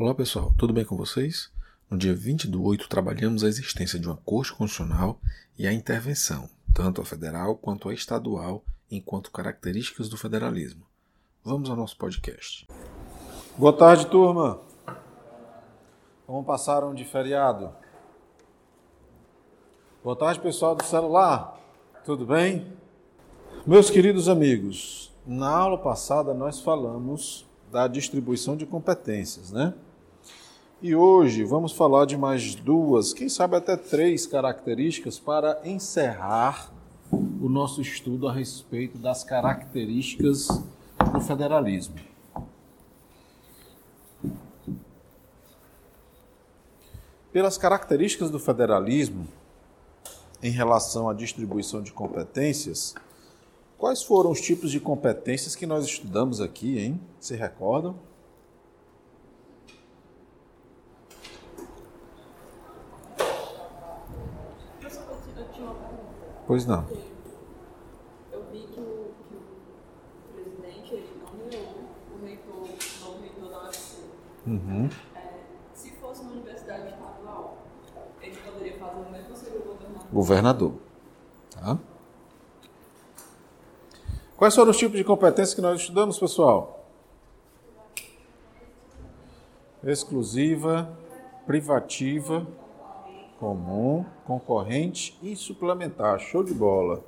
Olá pessoal, tudo bem com vocês? No dia 20 do 8 trabalhamos a existência de uma Corte Constitucional e a intervenção, tanto a federal quanto a estadual, enquanto características do federalismo. Vamos ao nosso podcast. Boa tarde, turma. Como passaram de feriado? Boa tarde, pessoal do celular. Tudo bem? Meus queridos amigos, na aula passada nós falamos da distribuição de competências, né? E hoje vamos falar de mais duas, quem sabe até três características para encerrar o nosso estudo a respeito das características do federalismo. Pelas características do federalismo em relação à distribuição de competências, quais foram os tipos de competências que nós estudamos aqui, hein? Se recordam? Pois não. Eu vi que o, que o presidente ele nomeou o reitor, o novo reitor da UFC. Uhum. É, se fosse uma universidade estadual, ele poderia fazer o mesmo seria o governador? Governador. Tá? Quais foram os tipos de competências que nós estudamos, pessoal? Exclusiva, privativa, comum, concorrente e suplementar. Show de bola.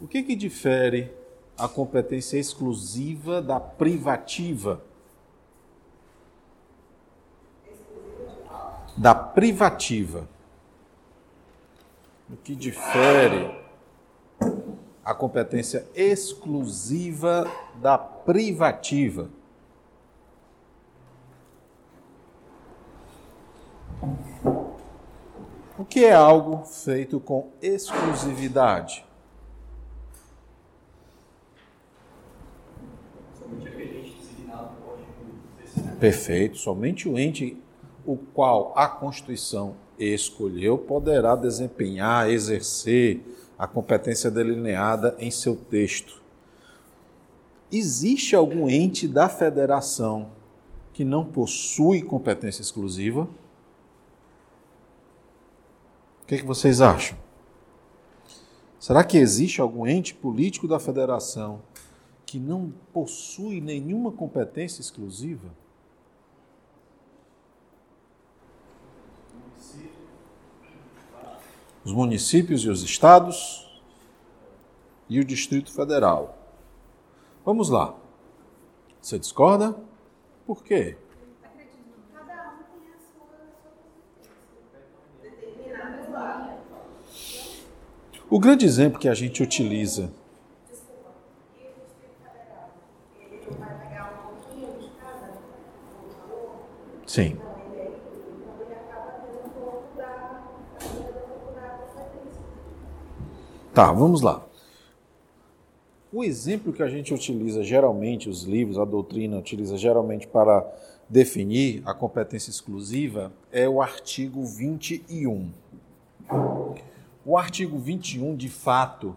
O que, que difere a competência exclusiva da privativa? Da privativa. O que difere a competência exclusiva da privativa? O que é algo feito com exclusividade? Perfeito. Somente o ente o qual a Constituição escolheu poderá desempenhar, exercer a competência delineada em seu texto. Existe algum ente da federação que não possui competência exclusiva? O que, é que vocês acham? Será que existe algum ente político da federação que não possui nenhuma competência exclusiva? Os municípios e os estados e o Distrito Federal. Vamos lá. Você discorda? Por quê? Cada um tem a sua, sua determinada vaga. O grande exemplo que a gente utiliza? Sim. Tá, vamos lá. O exemplo que a gente utiliza geralmente, os livros, a doutrina utiliza geralmente para definir a competência exclusiva é o artigo 21. O artigo 21, de fato,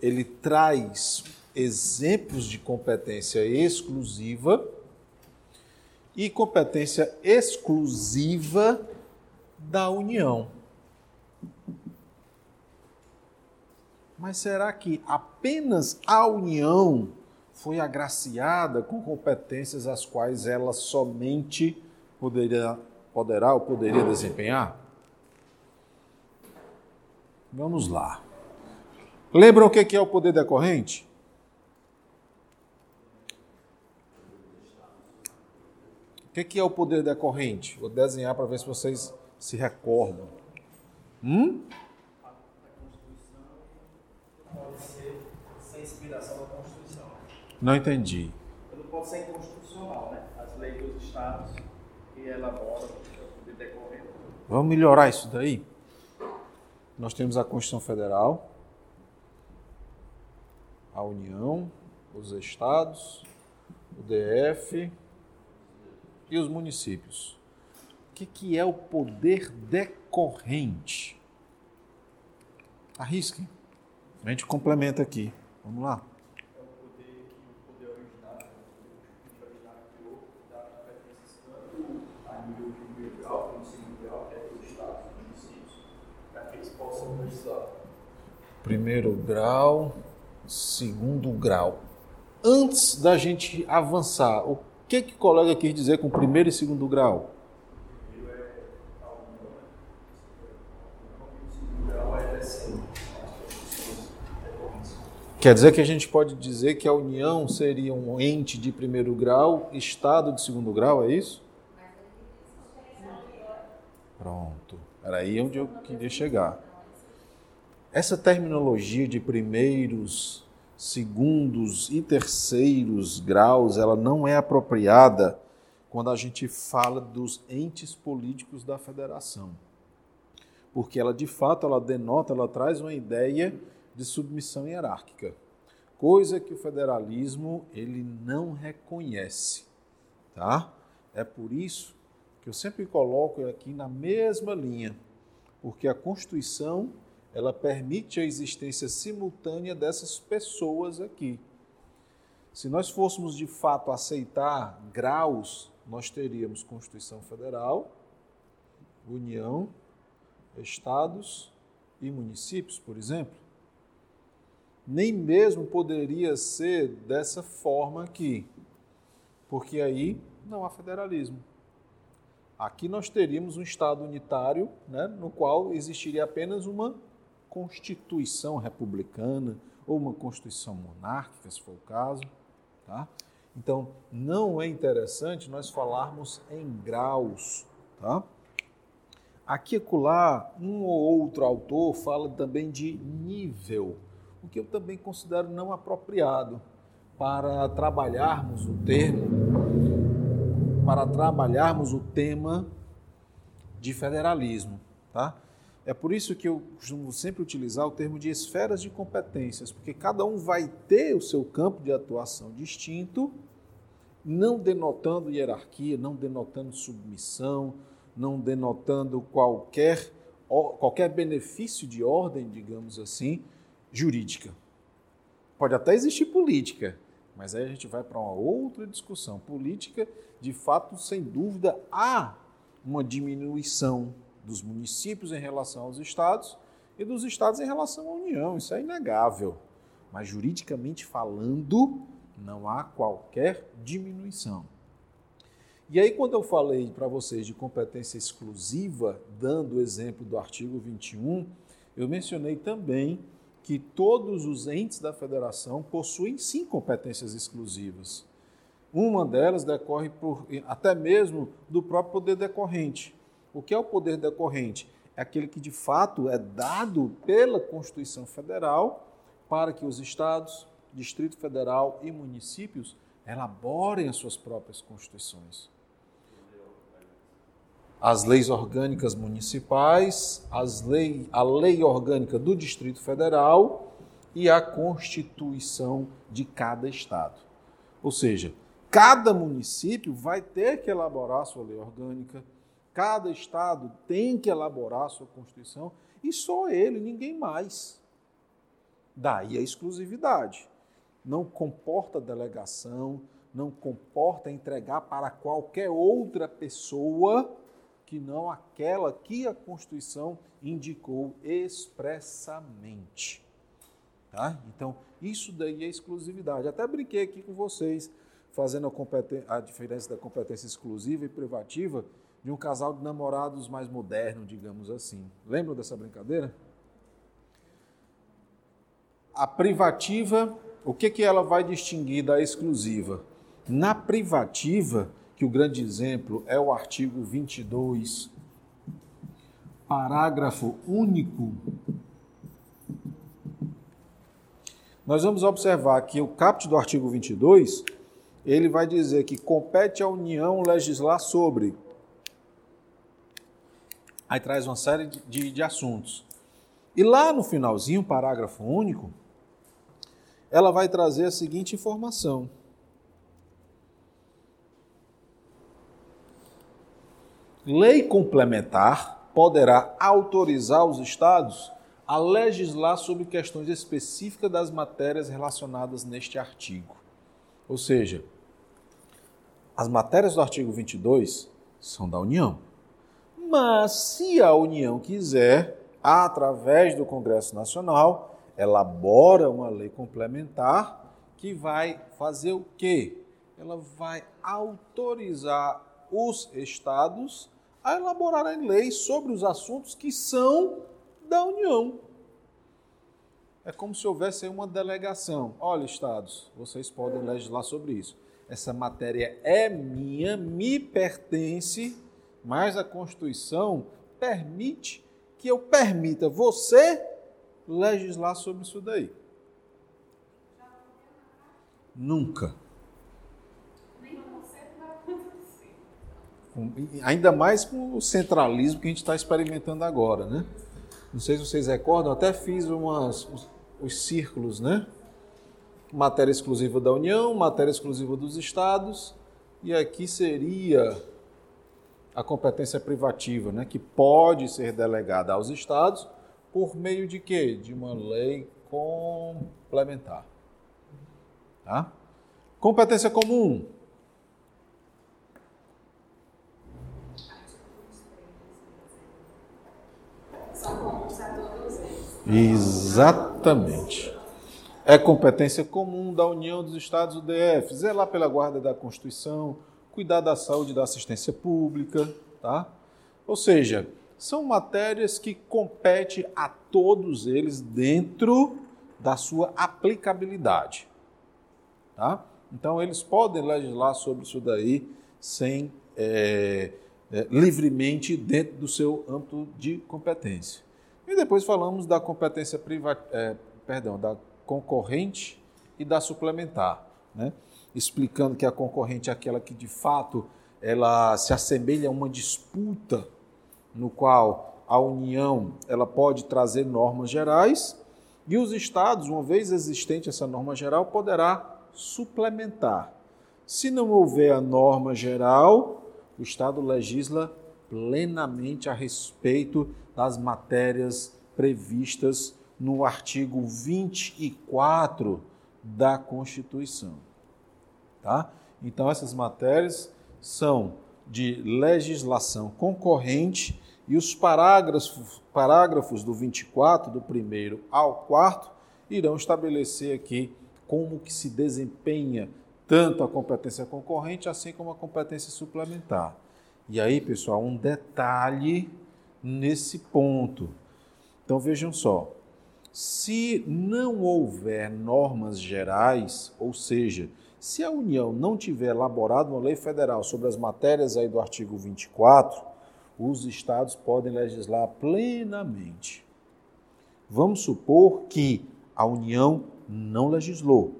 ele traz exemplos de competência exclusiva e competência exclusiva da União. Mas será que apenas a União foi agraciada com competências as quais ela somente poderia, poderá ou poderia desempenhar? Vamos lá. Lembram o que é o poder decorrente? O que é o poder decorrente? Vou desenhar para ver se vocês se recordam. Hum? pode ser sem inspiração da Constituição. Não entendi. Não pode ser inconstitucional, né? As leis dos estados que elaboram o poder decorrente. Vamos melhorar isso daí? Nós temos a Constituição Federal, a União, os estados, o DF e os municípios. O que, que é o poder decorrente? Arrisquem. A gente complementa aqui. Vamos lá. É o poder que o poder originário, o poder originário criou, dá competências tanto nível de primeiro grau, no segundo grau, que é para os estados e municípios, para que eles possam legislar. Primeiro grau, segundo grau. Antes da gente avançar, o que que o colega quis dizer com primeiro e segundo grau? Quer dizer que a gente pode dizer que a União seria um ente de primeiro grau, Estado de segundo grau, é isso? Pronto. Era aí onde eu queria chegar. Essa terminologia de primeiros, segundos e terceiros graus, ela não é apropriada quando a gente fala dos entes políticos da federação. Porque ela, de fato, ela denota, ela traz uma ideia de submissão hierárquica, coisa que o federalismo ele não reconhece, tá? É por isso que eu sempre coloco aqui na mesma linha, porque a Constituição ela permite a existência simultânea dessas pessoas aqui. Se nós fôssemos de fato aceitar graus, nós teríamos Constituição Federal, União, Estados e municípios, por exemplo. Nem mesmo poderia ser dessa forma aqui, porque aí não há federalismo. Aqui nós teríamos um Estado unitário, né, no qual existiria apenas uma Constituição republicana ou uma Constituição monárquica, se for o caso. Tá? Então, não é interessante nós falarmos em graus. Tá? Aqui e acolá, um ou outro autor fala também de nível, o que eu também considero não apropriado para trabalharmos o termo, para trabalharmos o tema de federalismo. Tá? É por isso que eu costumo sempre utilizar o termo de esferas de competências, porque cada um vai ter o seu campo de atuação distinto, não denotando hierarquia, não denotando submissão, não denotando qualquer, qualquer benefício de ordem, digamos assim, jurídica. Pode até existir política, mas aí a gente vai para uma outra discussão. Política, de fato, sem dúvida, há uma diminuição dos municípios em relação aos estados e dos estados em relação à União. Isso é inegável. Mas juridicamente falando, não há qualquer diminuição. E aí, quando eu falei para vocês de competência exclusiva, dando o exemplo do artigo 21, eu mencionei também que todos os entes da federação possuem sim competências exclusivas. Uma delas decorre por, até mesmo do próprio poder decorrente. O que é o poder decorrente? É aquele que de fato é dado pela Constituição Federal para que os estados, Distrito Federal e municípios elaborem as suas próprias constituições. As leis orgânicas municipais, as lei, a lei orgânica do Distrito Federal e a Constituição de cada estado. Ou seja, cada município vai ter que elaborar sua lei orgânica, Cada estado tem que elaborar a sua Constituição e só ele, ninguém mais. Daí a exclusividade. Não comporta delegação, não comporta entregar para qualquer outra pessoa que não aquela que a Constituição indicou expressamente. Tá? Então, isso daí é exclusividade. Até brinquei aqui com vocês, fazendo a, a diferença da competência exclusiva e privativa de um casal de namorados mais moderno, digamos assim. Lembram dessa brincadeira? A privativa, o que, que ela vai distinguir da exclusiva? Na privativa, que o grande exemplo é o artigo 22, parágrafo único, nós vamos observar que o caput do artigo 22, ele vai dizer que compete à União legislar sobre Aí traz uma série de, de, de assuntos. E lá no finalzinho, parágrafo único, ela vai trazer a seguinte informação. Lei complementar poderá autorizar os estados a legislar sobre questões específicas das matérias relacionadas neste artigo. Ou seja, as matérias do artigo 22 São da União. Mas se a União quiser, através do Congresso Nacional, elabora uma lei complementar que vai fazer o quê? Ela vai autorizar os estados a elaborarem leis sobre os assuntos que são da União. É como se houvesse uma delegação. Olha, estados, vocês podem legislar sobre isso. Essa matéria é minha, me pertence, mas a Constituição permite que eu permita você legislar sobre isso daí. Nunca. Ainda mais com o centralismo que a gente está experimentando agora, né? Não sei se vocês recordam, até fiz umas, os, os círculos, né? Matéria exclusiva da União, matéria exclusiva dos estados, e aqui seria a competência privativa, né? Que pode ser delegada aos estados por meio de quê? De uma lei complementar. Tá? Competência comum. Exatamente. É competência comum da União dos Estados do DF, zelar pela guarda da Constituição, cuidar da saúde da assistência pública, tá? Ou seja, são matérias que competem a todos eles dentro da sua aplicabilidade, tá? Então eles podem legislar sobre isso daí sem é, é, livremente dentro do seu âmbito de competência. E depois falamos da competência privada, é, perdão, da concorrente e da suplementar, né? Explicando que a concorrente é aquela que de fato ela se assemelha a uma disputa no qual a União ela pode trazer normas gerais e os estados, uma vez existente essa norma geral, poderá suplementar. Se não houver a norma geral, o Estado legisla plenamente a respeito das matérias previstas no artigo 24 da Constituição. Tá? Então, essas matérias são de legislação concorrente e os parágrafos, parágrafos do 24, do primeiro ao quarto, irão estabelecer aqui como que se desempenha tanto a competência concorrente assim como a competência suplementar. E aí, pessoal, um detalhe nesse ponto. Então vejam só, se não houver normas gerais, ou seja, se a União não tiver elaborado uma lei federal sobre as matérias aí do artigo 24, os estados podem legislar plenamente. Vamos supor que a União não legislou.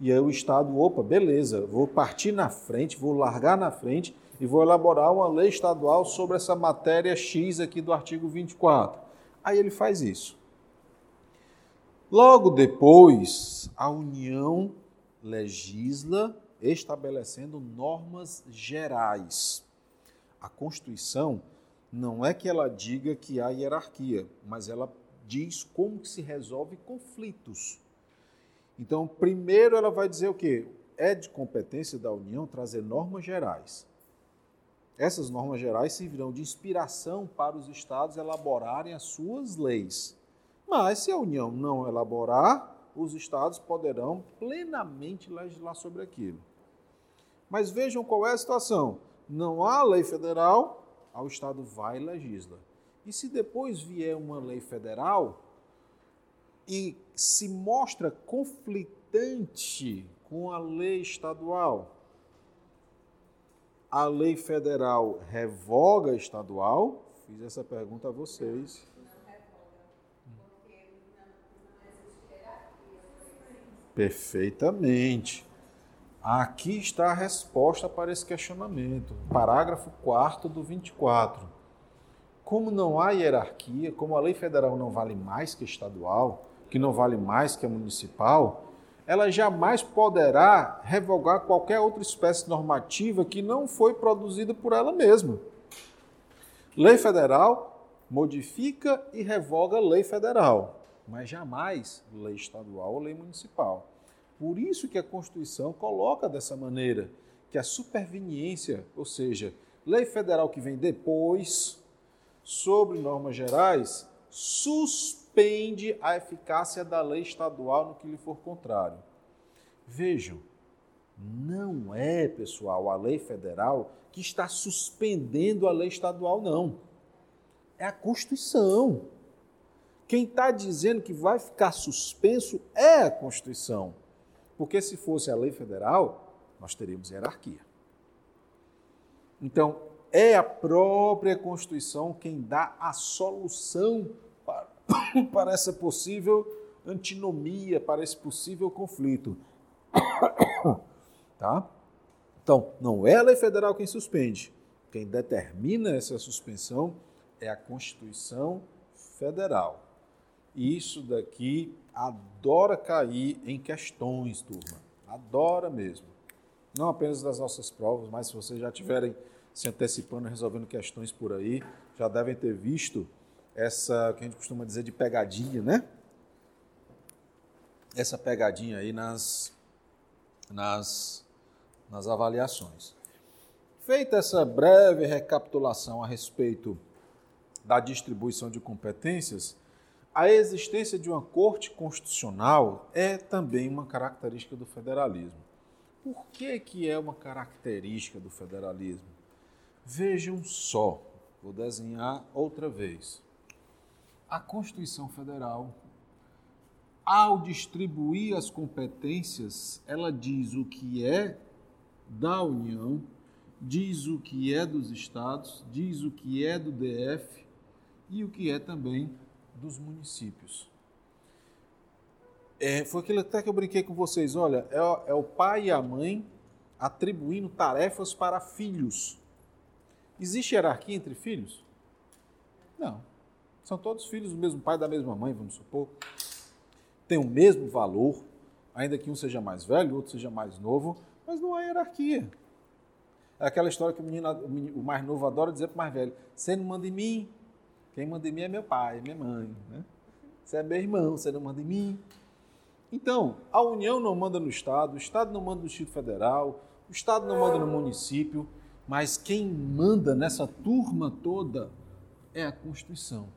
E aí o Estado, opa, beleza, vou partir na frente, vou largar na frente e vou elaborar uma lei estadual sobre essa matéria X aqui do artigo 24. Aí ele faz isso. Logo depois, a União legisla estabelecendo normas gerais. A Constituição não é que ela diga que há hierarquia, mas ela diz como que se resolve conflitos. Então, primeiro ela vai dizer o quê? É de competência da União trazer normas gerais. Essas normas gerais servirão de inspiração para os estados elaborarem as suas leis. Mas se a União não elaborar, os estados poderão plenamente legislar sobre aquilo. Mas vejam qual é a situação. Não há lei federal, o estado vai e legisla. E se depois vier uma lei federal, e se mostra conflitante com a lei estadual. A lei federal revoga a estadual? Fiz essa pergunta a vocês. Perfeitamente. Aqui está a resposta para esse questionamento. Parágrafo 4 do 24. Como não há hierarquia, como a lei federal não vale mais que estadual, que não vale mais que a municipal, ela jamais poderá revogar qualquer outra espécie normativa que não foi produzida por ela mesma. Lei federal modifica e revoga lei federal, mas jamais lei estadual ou lei municipal. Por isso que a Constituição coloca dessa maneira que a superveniência, ou seja, Lei federal que vem depois, sobre normas gerais, suspende a eficácia da lei estadual no que lhe for contrário. Vejam, não é, pessoal, a lei federal que está suspendendo a lei estadual, não. É a Constituição. Quem está dizendo que vai ficar suspenso é a Constituição. Porque se fosse a lei federal, nós teríamos hierarquia. Então, é a própria Constituição quem dá a solução para, para essa possível antinomia, para esse possível conflito. Tá? Então, não é a lei federal quem suspende. Quem determina essa suspensão é a Constituição Federal. Isso daqui adora cair em questões, turma. Adora mesmo. Não apenas das nossas provas, mas se vocês já tiverem se antecipando, resolvendo questões por aí, já devem ter visto essa, que a gente costuma dizer de pegadinha, né? Essa pegadinha aí nas, nas, nas avaliações. Feita essa breve recapitulação a respeito da distribuição de competências, a existência de uma corte constitucional é também uma característica do federalismo. Por que, que é uma característica do federalismo? Vejam só, vou desenhar outra vez. A Constituição Federal, ao distribuir as competências, ela diz o que é da União, diz o que é dos estados, diz o que é do DF e o que é também dos municípios. É, foi aquilo até que eu brinquei com vocês. Olha, é, é o pai e a mãe atribuindo tarefas para filhos. Existe hierarquia entre filhos? Não. São todos filhos do mesmo pai, da mesma mãe, vamos supor. Tem o mesmo valor, ainda que um seja mais velho, outro seja mais novo, mas não há hierarquia. É aquela história que o, menino, o mais novo adora dizer para o mais velho: Você não manda em mim, quem manda em mim é meu pai, minha mãe. Né? Você é meu irmão, você não manda em mim. Então, a União não manda no Estado, o Estado não manda no Distrito Federal, o Estado não manda no município, mas quem manda nessa turma toda é a Constituição.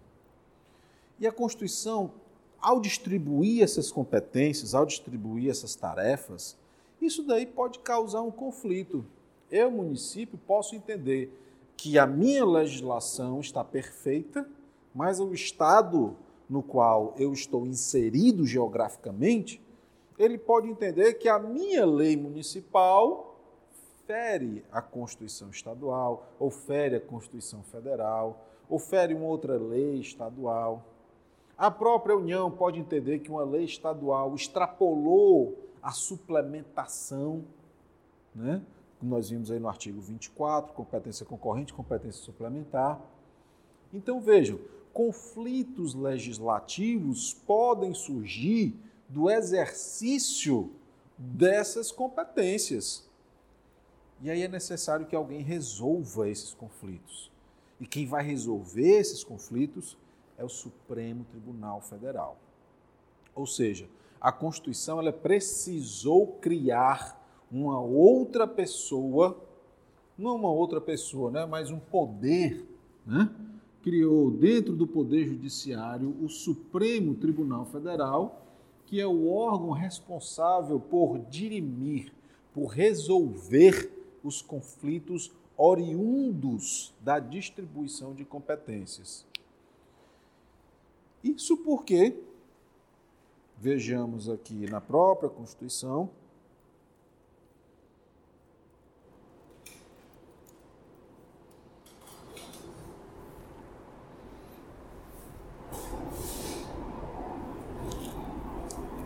E a Constituição, ao distribuir essas competências, ao distribuir essas tarefas, isso daí pode causar um conflito. Eu, município, posso entender que a minha legislação está perfeita, mas o estado no qual eu estou inserido geograficamente, ele pode entender que a minha lei municipal fere a Constituição estadual, ou fere a Constituição federal, ou fere uma outra lei estadual. A própria União pode entender que uma lei estadual extrapolou a suplementação, né? Nós vimos aí no artigo 24, competência concorrente, competência suplementar. Então vejam, conflitos legislativos podem surgir do exercício dessas competências. E aí é necessário que alguém resolva esses conflitos. E quem vai resolver esses conflitos é o Supremo Tribunal Federal. Ou seja, a Constituição ela precisou criar uma outra pessoa, não uma outra pessoa, né, mas um poder, né, criou dentro do Poder Judiciário o Supremo Tribunal Federal, que é o órgão responsável por dirimir, por resolver os conflitos oriundos da distribuição de competências. Isso porque, vejamos aqui na própria Constituição,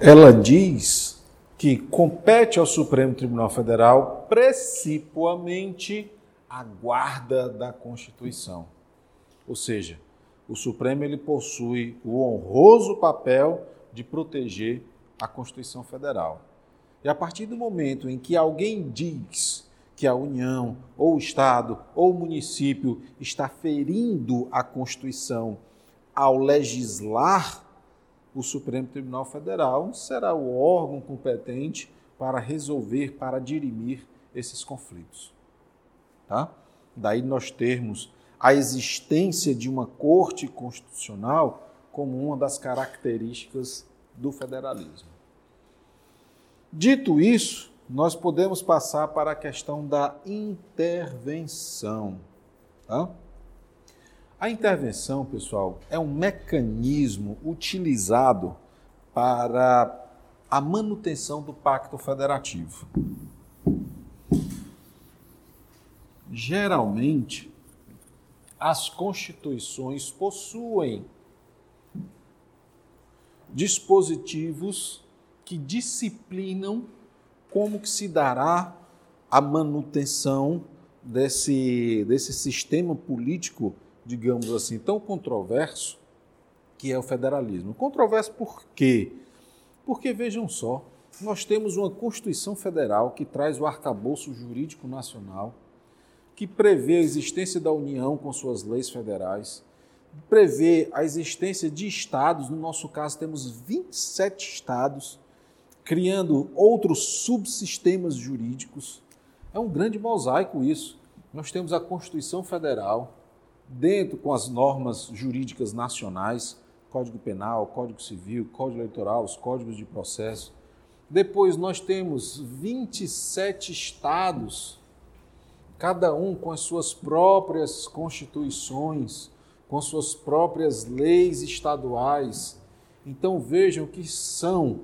ela diz que compete ao Supremo Tribunal Federal precipuamente a guarda da Constituição. Ou seja, o Supremo ele possui o honroso papel de proteger a Constituição Federal. E a partir do momento em que alguém diz que a União, ou o Estado, ou o município está ferindo a Constituição ao legislar o Supremo Tribunal Federal será o órgão competente para resolver, para dirimir esses conflitos. Tá? Daí nós termos a existência de uma corte constitucional como uma das características do federalismo. Dito isso, nós podemos passar para a questão da intervenção. Tá? A intervenção, pessoal, é um mecanismo utilizado para a manutenção do pacto federativo. Geralmente, as constituições possuem dispositivos que disciplinam como que se dará a manutenção desse, desse sistema político, digamos assim, tão controverso, que é o federalismo. Controverso por quê? Porque, vejam só, nós temos uma Constituição Federal que traz o arcabouço jurídico nacional, que prevê a existência da União com suas leis federais, prevê a existência de estados, no nosso caso temos 27 estados, criando outros subsistemas jurídicos. É um grande mosaico isso. Nós temos a Constituição Federal, dentro com as normas jurídicas nacionais, Código Penal, Código Civil, Código Eleitoral, os códigos de processo. Depois nós temos 27 estados, cada um com as suas próprias constituições, com suas próprias leis estaduais. Então vejam que são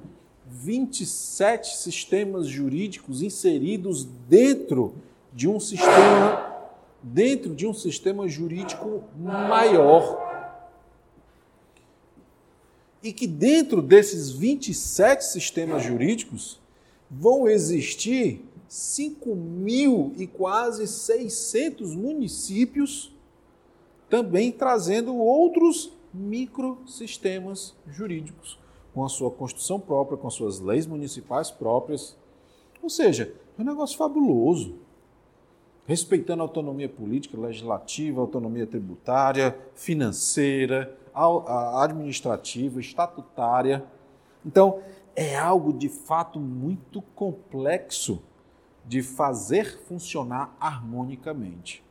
27 sistemas jurídicos inseridos dentro de um sistema dentro de um sistema jurídico maior. E que dentro desses 27 sistemas jurídicos vão existir 5 mil e quase 600 municípios, também trazendo outros microsistemas jurídicos com a sua constituição própria, com suas leis municipais próprias. Ou seja, é um negócio fabuloso. Respeitando a autonomia política, legislativa, autonomia tributária, financeira, administrativa, estatutária. Então, é algo de fato muito complexo de fazer funcionar harmonicamente.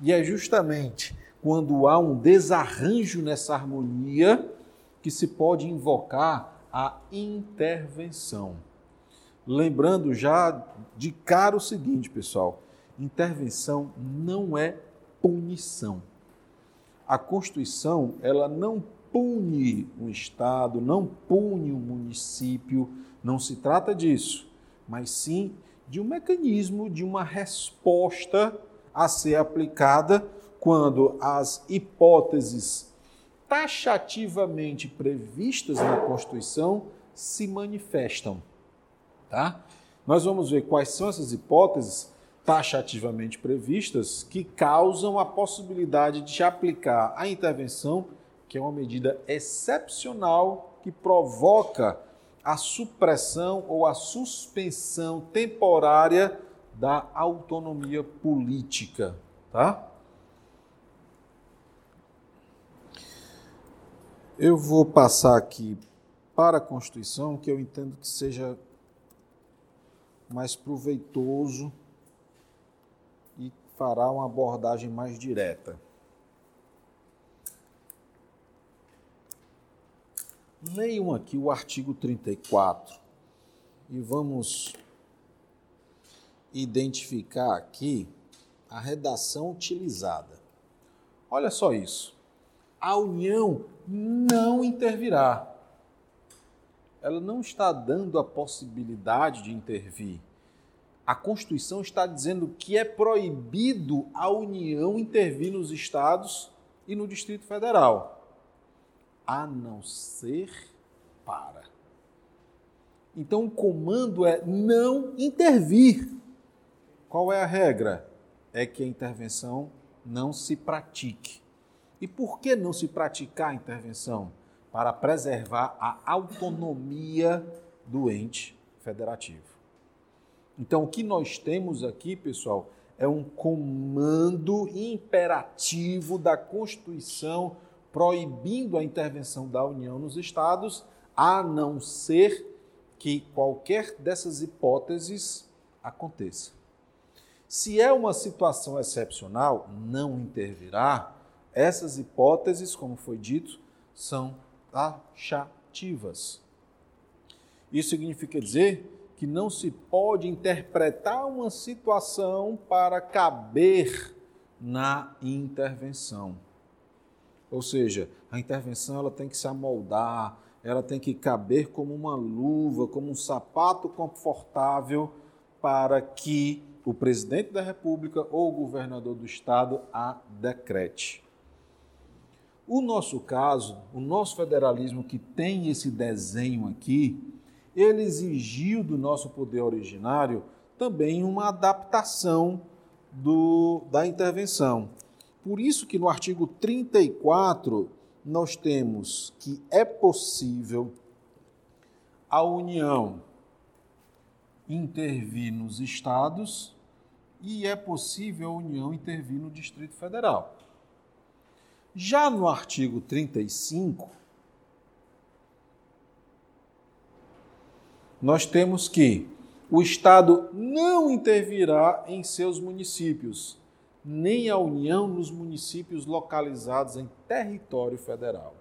E é justamente quando há um desarranjo nessa harmonia que se pode invocar a intervenção. Lembrando já de cara o seguinte, pessoal: intervenção não é punição. A Constituição, ela não pune um Estado, não pune um município, não se trata disso, mas sim de um mecanismo, de uma resposta a ser aplicada quando as hipóteses taxativamente previstas na Constituição se manifestam. Tá? Nós vamos ver quais são essas hipóteses taxativamente previstas que causam a possibilidade de aplicar a intervenção, que é uma medida excepcional que provoca a supressão ou a suspensão temporária da autonomia política, tá? Eu vou passar aqui para a Constituição, que eu entendo que seja mais proveitoso e fará uma abordagem mais direta. Leiam aqui o artigo 34 e vamos identificar aqui a redação utilizada. Olha só isso. A União não intervirá. Ela não está dando a possibilidade de intervir. A Constituição está dizendo que é proibido a União intervir nos estados e no Distrito Federal, a não ser para. Então o comando é não intervir. Qual é a regra? É que a intervenção não se pratique. E por que não se praticar a intervenção? Para preservar a autonomia do ente federativo. Então, o que nós temos aqui, pessoal, é um comando imperativo da Constituição proibindo a intervenção da União nos estados, a não ser que qualquer dessas hipóteses aconteça. Se é uma situação excepcional, não intervirá. Essas hipóteses, como foi dito, são taxativas. Isso significa dizer que não se pode interpretar uma situação para caber na intervenção. Ou seja, a intervenção ela tem que se amoldar, ela tem que caber como uma luva, como um sapato confortável para que o presidente da República ou o governador do estado a decrete. O nosso caso, o nosso federalismo que tem esse desenho aqui, ele exigiu do nosso poder originário também uma adaptação do, da intervenção. Por isso que no artigo 34 nós temos que é possível a União intervir nos estados e é possível a União intervir no Distrito Federal. Já no artigo 35, nós temos que o Estado não intervirá em seus municípios, nem a União nos municípios localizados em território federal.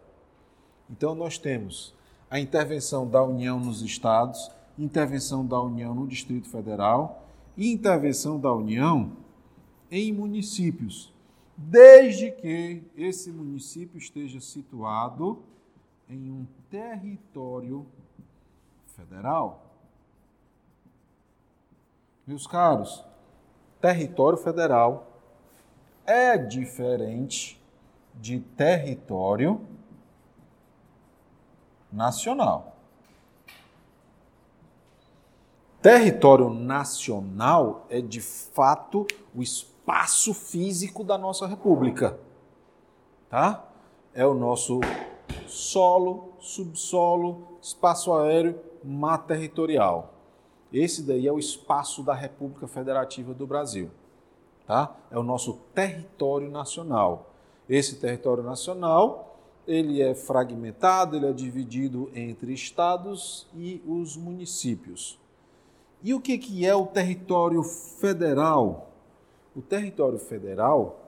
Então, nós temos a intervenção da União nos estados, intervenção da União no Distrito Federal e intervenção da União em municípios, desde que esse município esteja situado em um território federal. Meus caros, território federal é diferente de território nacional. Território nacional é de fato o espaço físico da nossa república. Tá? É o nosso solo, subsolo, espaço aéreo, mar territorial. Esse daí é o espaço da República Federativa do Brasil. Tá? É o nosso território nacional. Esse território nacional, ele é fragmentado, ele é dividido entre estados e os municípios. E o que, que é o território federal? O território federal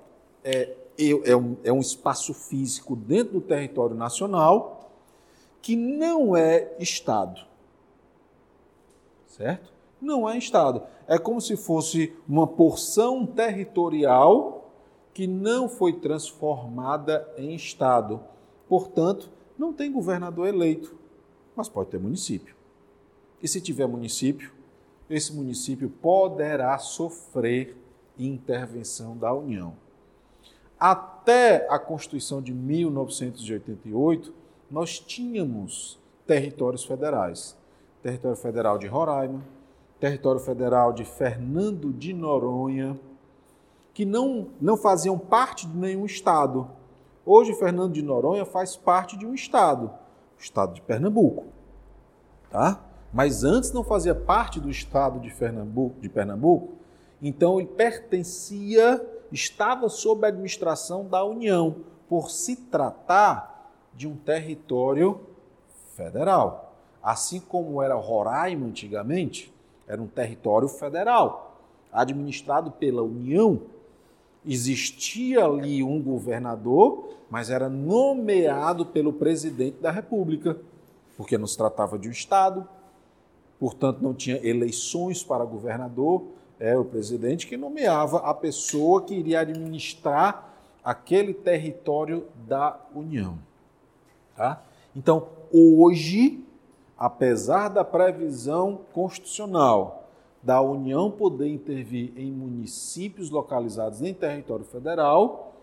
é, é, um, é um espaço físico dentro do território nacional que não é Estado. Certo? Não é Estado. É como se fosse uma porção territorial que não foi transformada em Estado. Portanto, não tem governador eleito, mas pode ter município. E se tiver município, esse município poderá sofrer intervenção da União. Até a Constituição de 1988, nós tínhamos territórios federais. Território Federal de Roraima, Território Federal de Fernando de Noronha, que não, não faziam parte de nenhum estado. Hoje, Fernando de Noronha faz parte de um estado, o estado de Pernambuco. Tá? mas antes não fazia parte do estado de Pernambuco, de Pernambuco, então ele pertencia, estava sob a administração da União, por se tratar de um território federal. Assim como era Roraima antigamente, era um território federal, administrado pela União. Existia ali um governador, mas era nomeado pelo presidente da República, porque não se tratava de um Estado, portanto, não tinha eleições para governador, era o presidente que nomeava a pessoa que iria administrar aquele território da União. Tá? Então, hoje, apesar da previsão constitucional da União poder intervir em municípios localizados em território federal,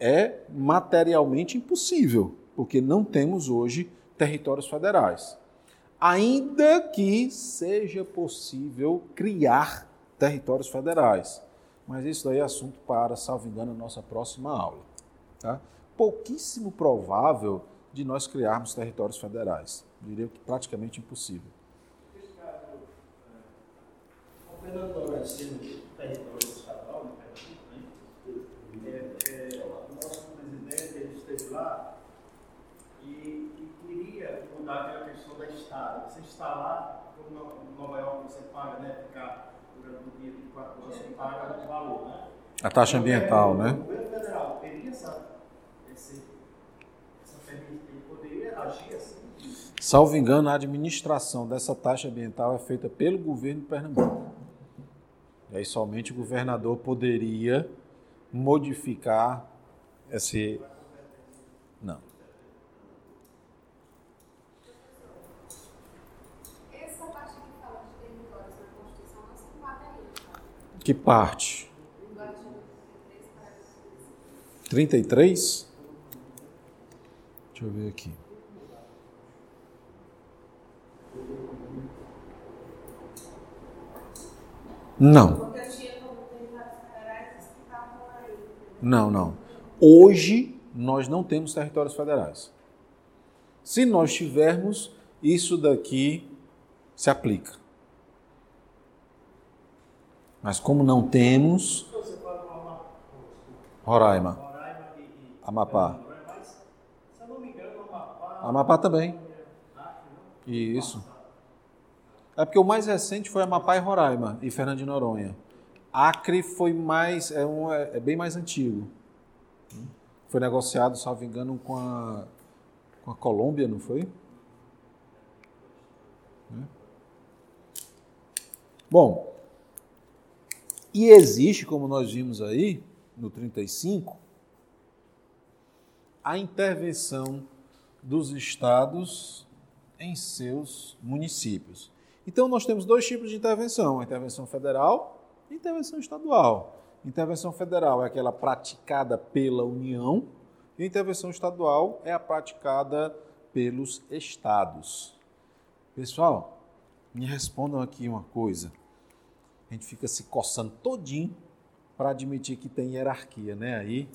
é materialmente impossível, porque não temos hoje territórios federais ainda que seja possível criar territórios federais. Mas isso daí é assunto para, salvo engano, a nossa próxima aula. Tá? Pouquíssimo provável de nós criarmos territórios federais. Diria que praticamente impossível. Caso, o Fernando sendo território estadual, né, é, é, o nosso presidente ele esteve lá e, e queria mudar aquela questão da estada. Você está lá, como Nova York você paga, né, ficar durante o dia você paga um valor, né? A taxa ambiental, né? O governo federal teria essa, esse, essa ferramenta, ele poderia agir assim? Salvo engano, a administração dessa taxa ambiental é feita pelo governo de Pernambuco. E aí somente o governador poderia modificar esse. Não. Que tá? Que parte? Do artigo 33, parágrafo 13. 33? Deixa eu ver aqui. Não. Porque eu tinha como territórios federais que estavam aí. Não, não. Hoje nós não temos territórios federais. Se nós tivermos, isso daqui se aplica. Mas como não temos, Roraima, Amapá. Não Amapá... Também. Não? Isso. É porque o mais recente foi Amapá e Roraima e Fernando de Noronha. Acre foi mais, é, um, é, é bem mais antigo. Foi negociado, salvo engano, com a, com a Colômbia, não foi? Né? Bom, e existe, como nós vimos aí, no 35, a intervenção dos estados em seus municípios. Então, nós temos dois tipos de intervenção: a intervenção federal e a intervenção estadual. Intervenção federal é aquela praticada pela União, e a intervenção estadual é a praticada pelos estados. Pessoal, me respondam aqui uma coisa. A gente fica se coçando todinho para admitir que tem hierarquia, né? Aí,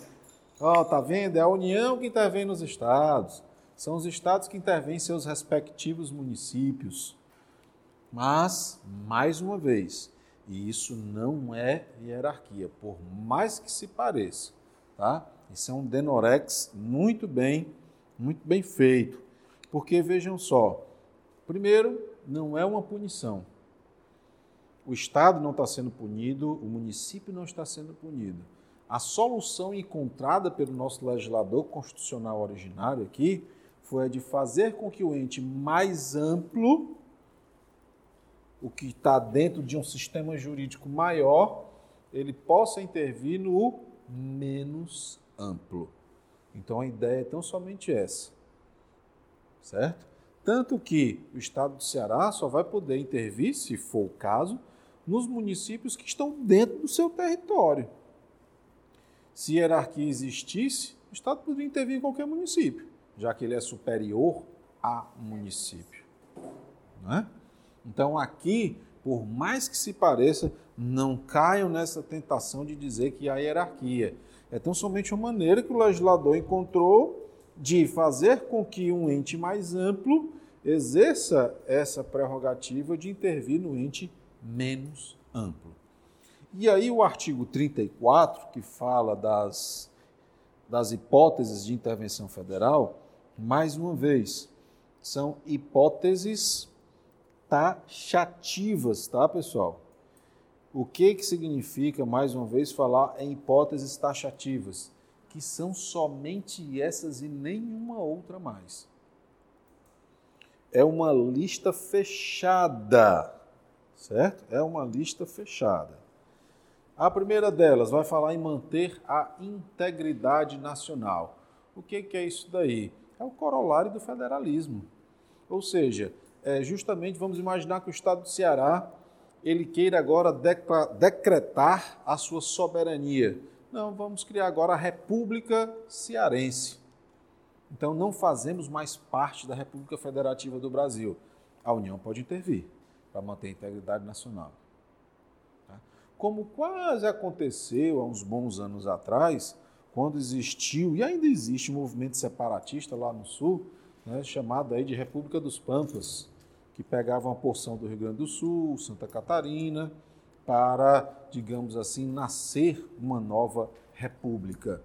ó, tá vendo? É a União que intervém nos estados. São os estados que intervêm seus respectivos municípios. Mas, mais uma vez, e isso não é hierarquia, por mais que se pareça, tá? Isso é um denorex muito bem, muito bem feito. Porque vejam só, primeiro, não é uma punição. O Estado não está sendo punido, o município não está sendo punido. A solução encontrada pelo nosso legislador constitucional originário aqui foi a de fazer com que o ente mais amplo, o que está dentro de um sistema jurídico maior, ele possa intervir no menos amplo. Então a ideia é tão somente essa. Certo? Tanto que o Estado do Ceará só vai poder intervir, se for o caso, nos municípios que estão dentro do seu território. Se hierarquia existisse, o Estado poderia intervir em qualquer município, já que ele é superior a município. Não é? Então, aqui, por mais que se pareça, não caiam nessa tentação de dizer que há hierarquia. É tão somente uma maneira que o legislador encontrou de fazer com que um ente mais amplo exerça essa prerrogativa de intervir no ente menos amplo. E aí o artigo 34, que fala das, das hipóteses de intervenção federal, mais uma vez, são hipóteses taxativas, tá, pessoal? O que, que significa, mais uma vez, falar em hipóteses taxativas? Que são somente essas e nenhuma outra mais. É uma lista fechada, certo? É uma lista fechada. A primeira delas vai falar em manter a integridade nacional. O que, que é isso daí? É o corolário do federalismo. Ou seja, é justamente vamos imaginar que o Estado do Ceará ele queira agora decretar a sua soberania. Não, vamos criar agora a República Cearense. Então não fazemos mais parte da República Federativa do Brasil. A União pode intervir para manter a integridade nacional. Tá? Como quase aconteceu há uns bons anos atrás, quando existiu e ainda existe um movimento separatista lá no Sul, né, chamado aí de República dos Pampas, que pegava uma porção do Rio Grande do Sul, Santa Catarina, para, digamos assim, nascer uma nova república.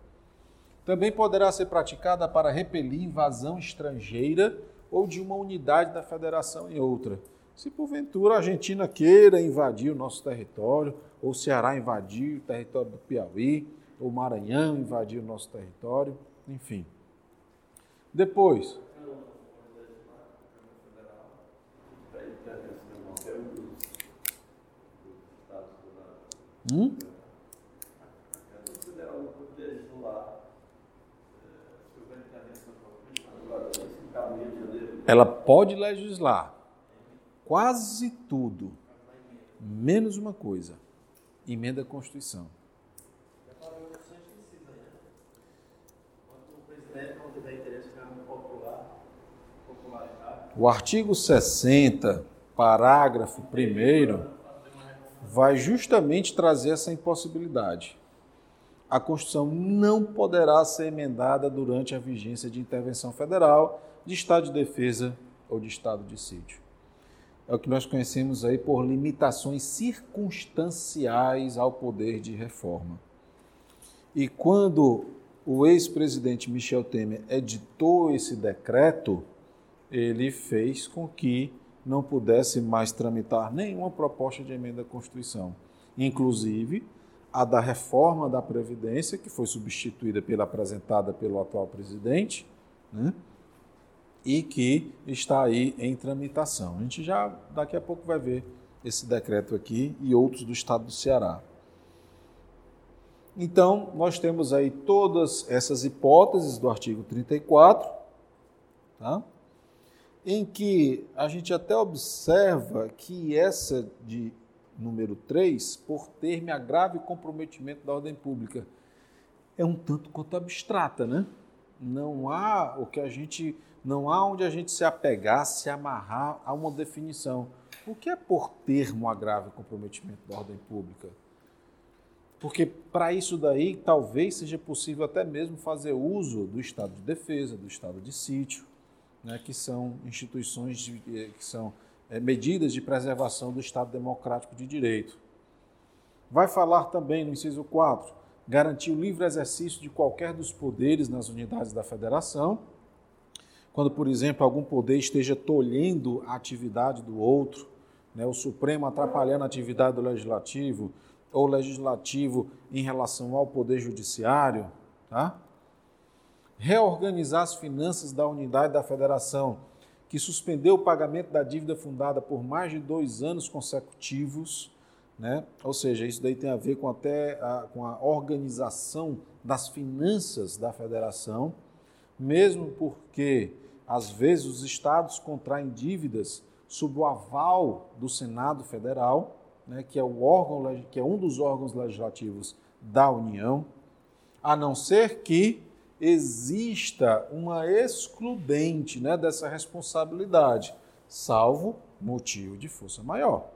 Também poderá ser praticada para repelir invasão estrangeira ou de uma unidade da federação em outra. Se porventura a Argentina queira invadir o nosso território, ou o Ceará invadir o território do Piauí, ou o Maranhão invadir o nosso território, enfim. Depois, hum? Ela pode legislar quase tudo, menos uma coisa: emenda a Constituição. O artigo 60, parágrafo 1, vai justamente trazer essa impossibilidade. A Constituição não poderá ser emendada durante a vigência de intervenção federal, de estado de defesa ou de estado de sítio. É o que nós conhecemos aí por limitações circunstanciais ao poder de reforma. E quando o ex-presidente Michel Temer editou esse decreto, ele fez com que não pudesse mais tramitar nenhuma proposta de emenda à Constituição, inclusive a da reforma da Previdência, que foi substituída pela apresentada pelo atual presidente, né? e que está aí em tramitação. A gente já daqui a pouco vai ver esse decreto aqui e outros do estado do Ceará. Então, nós temos aí todas essas hipóteses do artigo 34, tá? Em que a gente até observa que essa de número 3, por termo agrave comprometimento da ordem pública, é um tanto quanto abstrata, né? Não há o que a gente, não há onde a gente se apegar, se amarrar a uma definição. O que é por termo agrave comprometimento da ordem pública? Porque para isso daí talvez seja possível até mesmo fazer uso do estado de defesa, do estado de sítio, né, que são instituições, de, eh, que são é, medidas de preservação do Estado Democrático de Direito. Vai falar também no inciso 4, garantir o livre exercício de qualquer dos poderes nas unidades da federação, quando, por exemplo, algum poder esteja tolhendo a atividade do outro, né, o Supremo atrapalhando a atividade do Legislativo, ou Legislativo em relação ao Poder Judiciário, tá? Reorganizar as finanças da unidade da federação, que suspendeu o pagamento da dívida fundada por mais de dois anos consecutivos, né? ou seja, isso daí tem a ver com até a, com a organização das finanças da federação, mesmo porque às vezes os estados contraem dívidas sob o aval do Senado Federal, né, que é o órgão que é um dos órgãos legislativos da União, a não ser que exista uma excludente né, dessa responsabilidade, salvo motivo de força maior.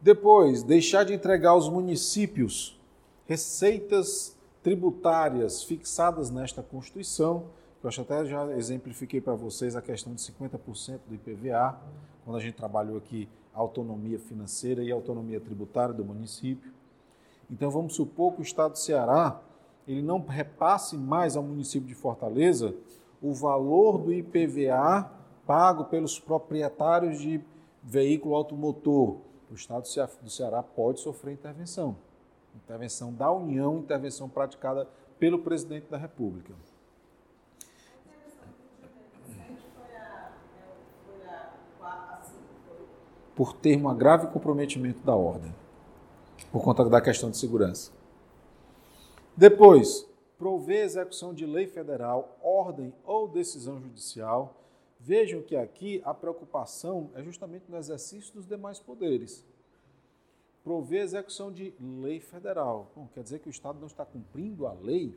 Depois, deixar de entregar aos municípios receitas tributárias fixadas nesta Constituição. Eu acho até já exemplifiquei para vocês a questão de 50% do IPVA, quando a gente trabalhou aqui a autonomia financeira e a autonomia tributária do município. Então vamos supor que o Estado do Ceará ele não repasse mais ao município de Fortaleza o valor do IPVA pago pelos proprietários de veículo automotor. O Estado do Ceará pode sofrer intervenção. Intervenção da União, intervenção praticada pelo presidente da República. Por termo grave comprometimento da ordem, por conta da questão de segurança. Depois, prover execução de lei federal, ordem ou decisão judicial. Vejam que aqui a preocupação é justamente no exercício dos demais poderes. Prover execução de lei federal. Bom, quer dizer que o Estado não está cumprindo a lei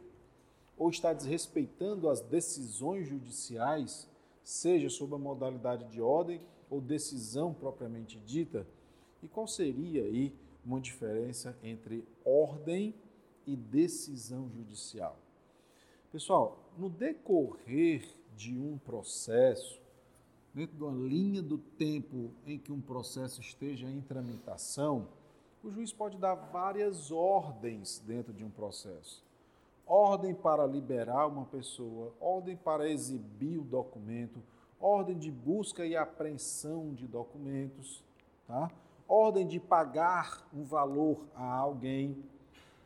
ou está desrespeitando as decisões judiciais, seja sob a modalidade de ordem ou decisão propriamente dita? E qual seria aí uma diferença entre ordem e e decisão judicial. Pessoal, no decorrer de um processo, dentro de uma linha do tempo em que um processo esteja em tramitação, o juiz pode dar várias ordens dentro de um processo. Ordem para liberar uma pessoa, ordem para exibir o documento, ordem de busca e apreensão de documentos, tá? ordem de pagar um valor a alguém.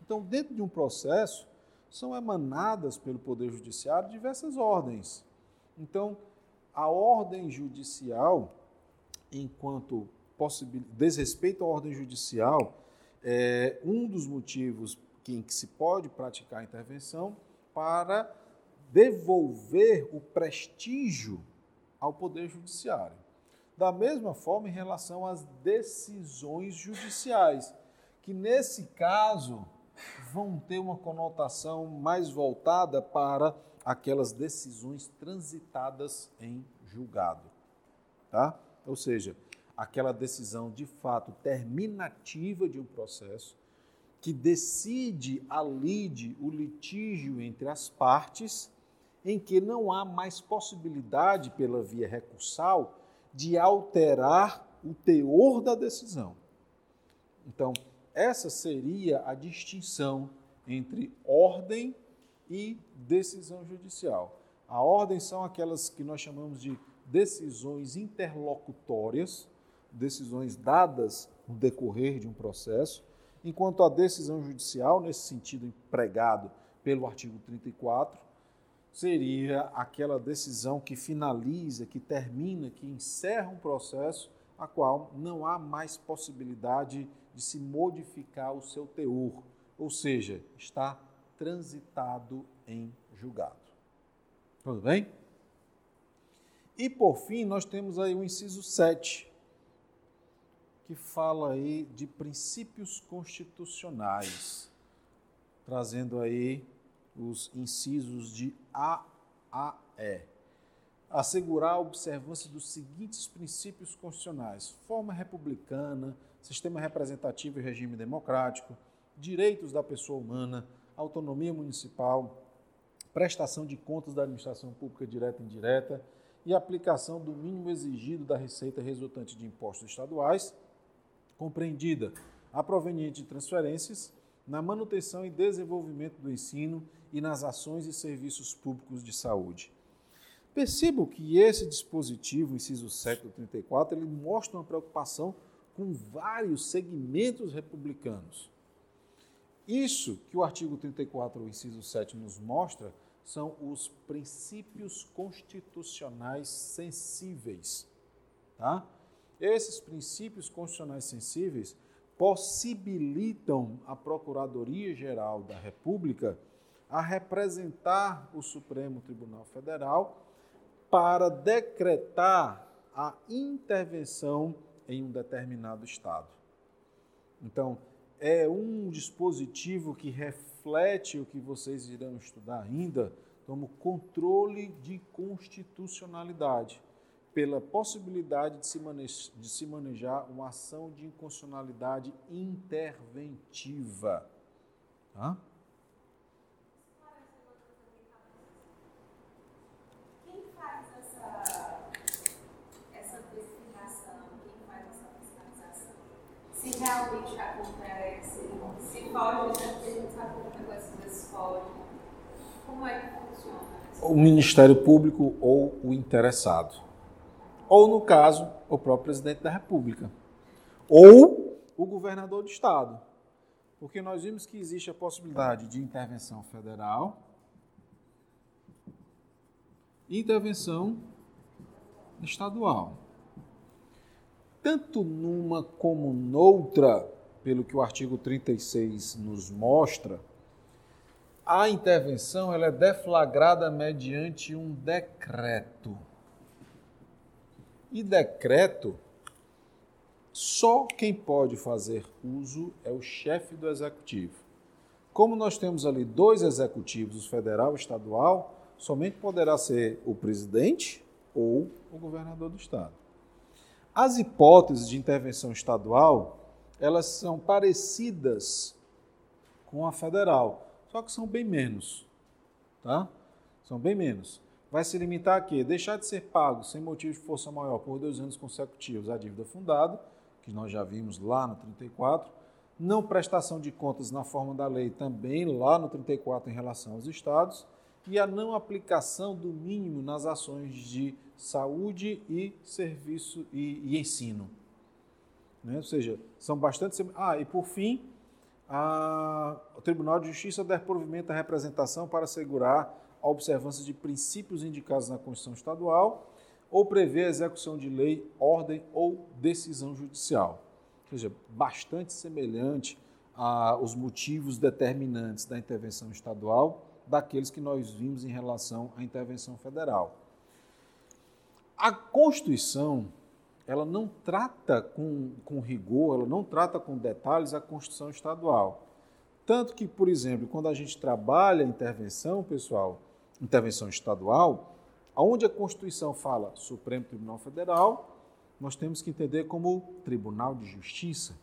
Então, dentro de um processo, são emanadas pelo Poder Judiciário diversas ordens. Então, a ordem judicial, enquanto desrespeito à ordem judicial, é um dos motivos em que se pode praticar a intervenção para devolver o prestígio ao Poder Judiciário. Da mesma forma, em relação às decisões judiciais, que nesse caso vão ter uma conotação mais voltada para aquelas decisões transitadas em julgado, tá? Ou seja, aquela decisão de fato terminativa de um processo que decide a lide, o litígio entre as partes, em que não há mais possibilidade pela via recursal de alterar o teor da decisão. Então, essa seria a distinção entre ordem e decisão judicial. A ordem são aquelas que nós chamamos de decisões interlocutórias, decisões dadas no decorrer de um processo, enquanto a decisão judicial, nesse sentido empregado pelo artigo 34, seria aquela decisão que finaliza, que termina, que encerra um processo a qual não há mais possibilidade de se modificar o seu teor, ou seja, está transitado em julgado. Tudo bem? E por fim, nós temos aí o inciso 7, que fala aí de princípios constitucionais, trazendo aí os incisos de A a E. Assegurar a observância dos seguintes princípios constitucionais: forma republicana, sistema representativo e regime democrático, direitos da pessoa humana, autonomia municipal, prestação de contas da administração pública direta e indireta e aplicação do mínimo exigido da receita resultante de impostos estaduais, compreendida a proveniente de transferências, na manutenção e desenvolvimento do ensino e nas ações e serviços públicos de saúde. Percebo que esse dispositivo, inciso 7 do 34, ele mostra uma preocupação com vários segmentos republicanos. Isso que o artigo 34, inciso 7, nos mostra são os princípios constitucionais sensíveis. Tá? Esses princípios constitucionais sensíveis possibilitam a Procuradoria-Geral da República a representar o Supremo Tribunal Federal para decretar a intervenção em um determinado Estado. Então, é um dispositivo que reflete o que vocês irão estudar ainda como controle de constitucionalidade pela possibilidade de se, manejar, de se manejar uma ação de inconstitucionalidade interventiva. Tá? Quem faz essa, essa verificação? Quem faz essa fiscalização? Se realmente acontece, se pode, né? Porque a gente sabe como o negócio desse pode. Como é que funciona? O Ministério Público ou o interessado ou, no caso, o próprio presidente da República, ou o governador do Estado. Porque nós vimos que existe a possibilidade de intervenção federal, intervenção estadual. Tanto numa como noutra, pelo que o artigo 36 nos mostra, a intervenção ela é deflagrada mediante um decreto. E decreto, só quem pode fazer uso é o chefe do executivo. Como nós temos ali dois executivos, o federal e o estadual, somente poderá ser o presidente ou o governador do estado. As hipóteses de intervenção estadual, elas são parecidas com a federal, só que são bem menos, tá? São bem menos vai se limitar a quê? Deixar de ser pago sem motivo de força maior por dois anos consecutivos a dívida fundada, que nós já vimos lá no 34, não prestação de contas na forma da lei também lá no 34 em relação aos estados, e a não aplicação do mínimo nas ações de saúde e serviço e, e ensino. Né? Ou seja, são bastante. Ah, e por fim, a, o Tribunal de Justiça der provimento à representação para assegurar a observância de princípios indicados na Constituição Estadual ou prever a execução de lei, ordem ou decisão judicial. Ou seja, bastante semelhante aos motivos determinantes da intervenção estadual daqueles que nós vimos em relação à intervenção federal. A Constituição, ela não trata com, com rigor, ela não trata com detalhes a Constituição estadual. Tanto que, por exemplo, quando a gente trabalha intervenção, pessoal, intervenção estadual, aonde a Constituição fala Supremo Tribunal Federal, nós temos que entender como Tribunal de Justiça.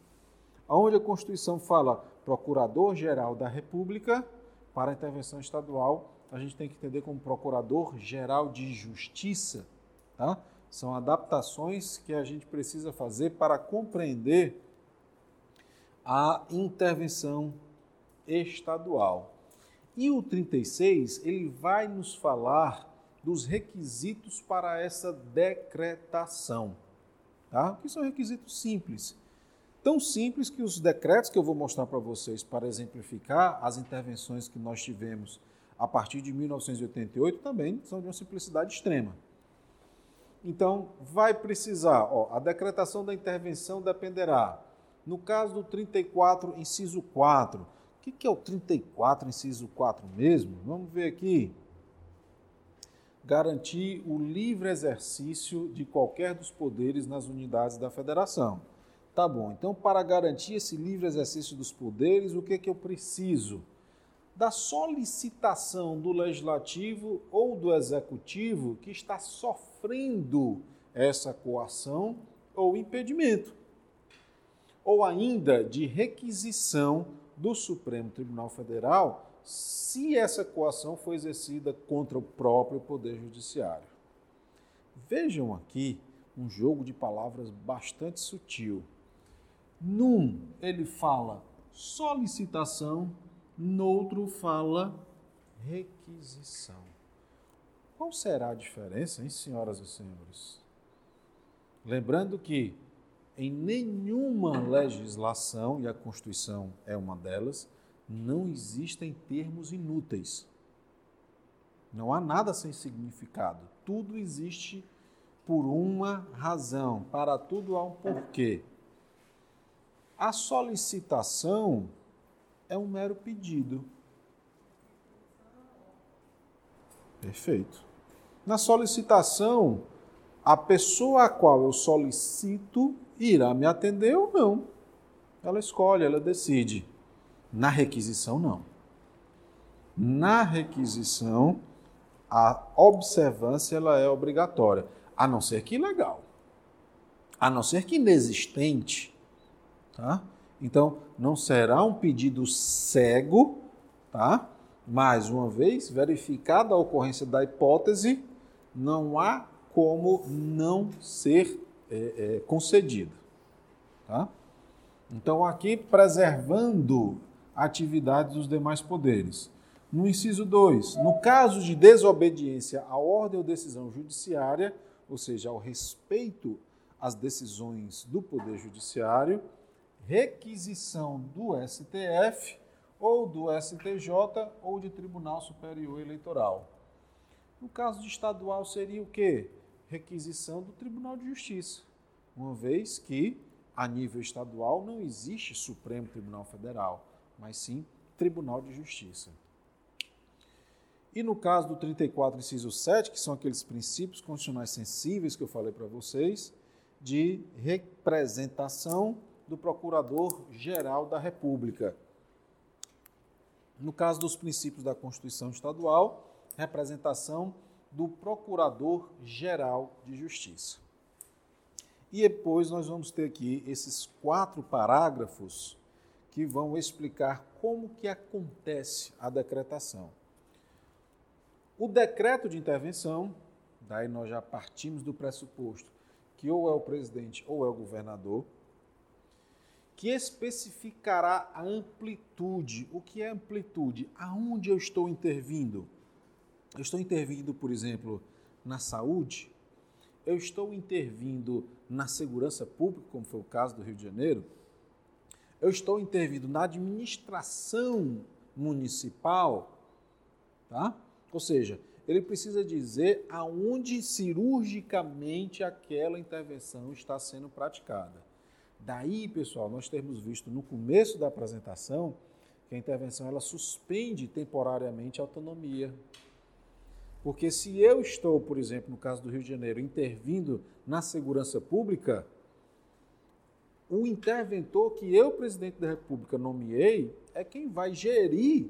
Aonde a Constituição fala Procurador-Geral da República, para a intervenção estadual, a gente tem que entender como Procurador-Geral de Justiça. Tá? São adaptações que a gente precisa fazer para compreender a intervenção estadual. E o 36, ele vai nos falar dos requisitos para essa decretação. Tá? Que são requisitos simples. Tão simples que os decretos que eu vou mostrar para vocês para exemplificar as intervenções que nós tivemos a partir de 1988 também são de uma simplicidade extrema. Então, vai precisar, ó, a decretação da intervenção dependerá. No caso do 34, inciso 4. O que, que é o 34, inciso 4 mesmo? Vamos ver aqui. Garantir o livre exercício de qualquer dos poderes nas unidades da federação. Tá bom, então para garantir esse livre exercício dos poderes, o que, que eu preciso? da solicitação do legislativo ou do executivo que está sofrendo essa coação ou impedimento, ou ainda de requisição do Supremo Tribunal Federal se essa coação foi exercida contra o próprio Poder Judiciário. Vejam aqui um jogo de palavras bastante sutil. Num, ele fala solicitação Noutro fala requisição. Qual será a diferença, hein, senhoras e senhores? Lembrando que em nenhuma legislação, e a Constituição é uma delas, não existem termos inúteis. Não há nada sem significado. Tudo existe por uma razão, para tudo há um porquê. A solicitação é um mero pedido. Perfeito. Na solicitação, a pessoa a qual eu solicito irá me atender ou não. Ela escolhe, ela decide. Na requisição, não. Na requisição, a observância ela é obrigatória, a não ser que ilegal, a não ser que inexistente, tá? Então, não será um pedido cego, tá? Mais uma vez, verificada a ocorrência da hipótese, não há como não ser é, é, concedido. Tá? Então, aqui, preservando a atividade dos demais poderes. No inciso 2, no caso de desobediência à ordem ou decisão judiciária, ou seja, ao respeito às decisões do Poder Judiciário, requisição do STF ou do STJ ou de Tribunal Superior Eleitoral. No caso de estadual seria o quê? Requisição do Tribunal de Justiça, uma vez que a nível estadual não existe Supremo Tribunal Federal, mas sim Tribunal de Justiça. E no caso do 34, inciso 7, que são aqueles princípios constitucionais sensíveis que eu falei para vocês, de representação do Procurador-Geral da República. No caso dos princípios da Constituição Estadual, representação do Procurador-Geral de Justiça. E depois nós vamos ter aqui esses quatro parágrafos que vão explicar como que acontece a decretação. O decreto de intervenção, daí nós já partimos do pressuposto que ou é o presidente ou é o governador, que especificará a amplitude. O que é amplitude? Aonde eu estou intervindo? Eu estou intervindo, por exemplo, na saúde, eu estou intervindo na segurança pública, como foi o caso do Rio de Janeiro, eu estou intervindo na administração municipal, tá? Ou seja, ele precisa dizer aonde cirurgicamente aquela intervenção está sendo praticada. Daí, pessoal, nós temos visto no começo da apresentação que a intervenção ela suspende temporariamente a autonomia. Porque se eu estou, por exemplo, no caso do Rio de Janeiro, intervindo na segurança pública, o interventor que eu, presidente da República, nomeei é quem vai gerir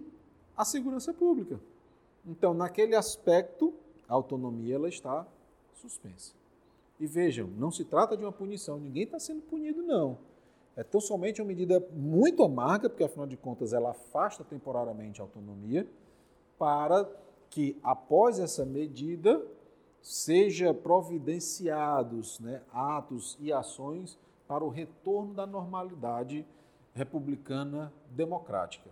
a segurança pública. Então, naquele aspecto, a autonomia ela está suspensa. E vejam, não se trata de uma punição, ninguém está sendo punido, não. É tão somente uma medida muito amarga, porque afinal de contas ela afasta temporariamente a autonomia, para que após essa medida seja providenciados né, atos e ações para o retorno da normalidade republicana democrática.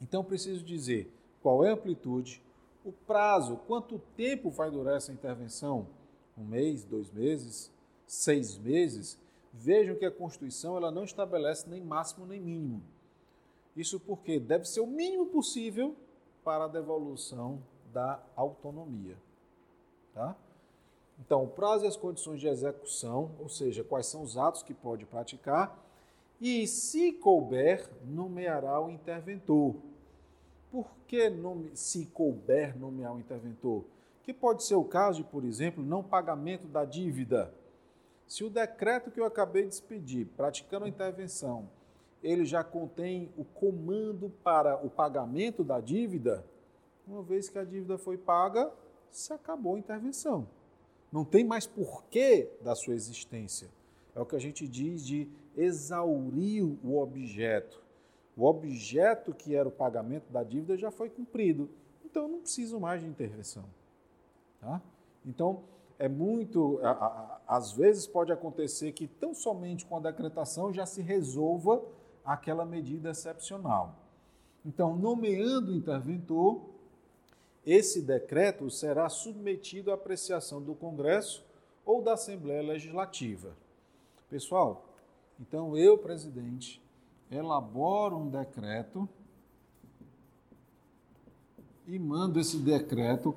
Então preciso dizer qual é a amplitude, o prazo, quanto tempo vai durar essa intervenção? Um mês, dois meses, seis meses? Vejam que a Constituição ela não estabelece nem máximo nem mínimo. Isso porque deve ser o mínimo possível para a devolução da autonomia. Tá? Então, o prazo e as condições de execução, ou seja, quais são os atos que pode praticar, e, se couber, nomeará o interventor. Por que nome, se couber nomear o interventor? Que pode ser o caso de, por exemplo, não pagamento da dívida. Se o decreto que eu acabei de expedir, praticando a intervenção, ele já contém o comando para o pagamento da dívida, uma vez que a dívida foi paga, se acabou a intervenção. Não tem mais porquê da sua existência. É o que a gente diz de exaurir o objeto. O objeto que era o pagamento da dívida já foi cumprido. Então não preciso mais de intervenção. Tá? Então, é muito. Às vezes pode acontecer que tão somente com a decretação já se resolva aquela medida excepcional. Então, nomeando o interventor, esse decreto será submetido à apreciação do Congresso ou da Assembleia Legislativa. Pessoal, então eu, presidente, elaboro um decreto e mando esse decreto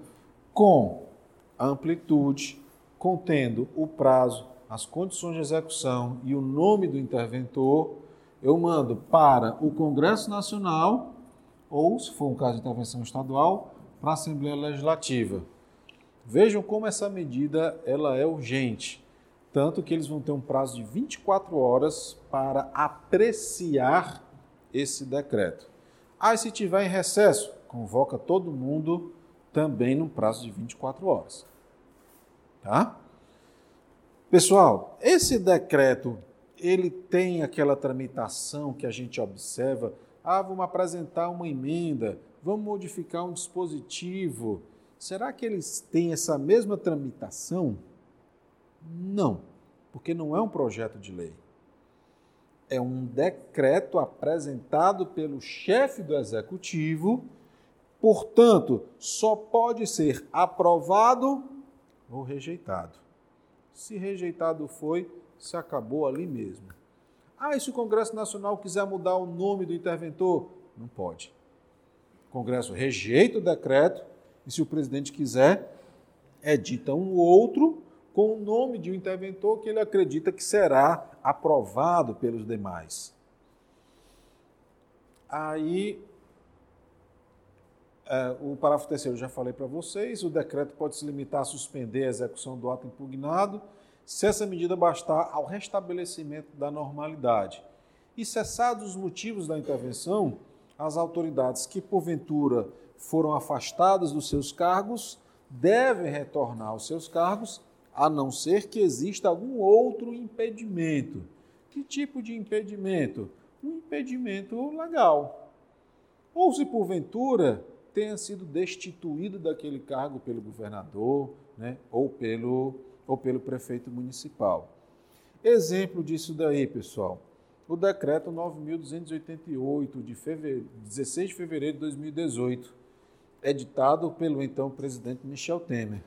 com amplitude, contendo o prazo, as condições de execução e o nome do interventor, eu mando para o Congresso Nacional ou, se for um caso de intervenção estadual, para a Assembleia Legislativa. Vejam como essa medida ela é urgente, tanto que eles vão ter um prazo de 24 horas para apreciar esse decreto. Aí, ah, se tiver em recesso, convoca todo mundo também no prazo de 24 horas. Tá? Pessoal, esse decreto, ele tem aquela tramitação que a gente observa, ah, vamos apresentar uma emenda, vamos modificar um dispositivo. Será que eles têm essa mesma tramitação? Não, porque não é um projeto de lei. É um decreto apresentado pelo chefe do executivo, portanto, só pode ser aprovado ou rejeitado. Se rejeitado foi, se acabou ali mesmo. Ah, e se o Congresso Nacional quiser mudar o nome do interventor? Não pode. O Congresso rejeita o decreto e, se o presidente quiser, edita um outro com o nome de um interventor que ele acredita que será aprovado pelos demais. Aí, é, o parágrafo terceiro já falei para vocês, o decreto pode se limitar a suspender a execução do ato impugnado, se essa medida bastar ao restabelecimento da normalidade. E cessados os motivos da intervenção, as autoridades que, porventura, foram afastadas dos seus cargos devem retornar aos seus cargos, a não ser que exista algum outro impedimento. Que tipo de impedimento? Um impedimento legal. Ou se porventura tenha sido destituído daquele cargo pelo governador né, ou, pelo, ou pelo prefeito municipal. Exemplo disso daí, pessoal o decreto 9.288, de fevereiro, 16 de fevereiro de 2018. editado pelo então presidente Michel Temer.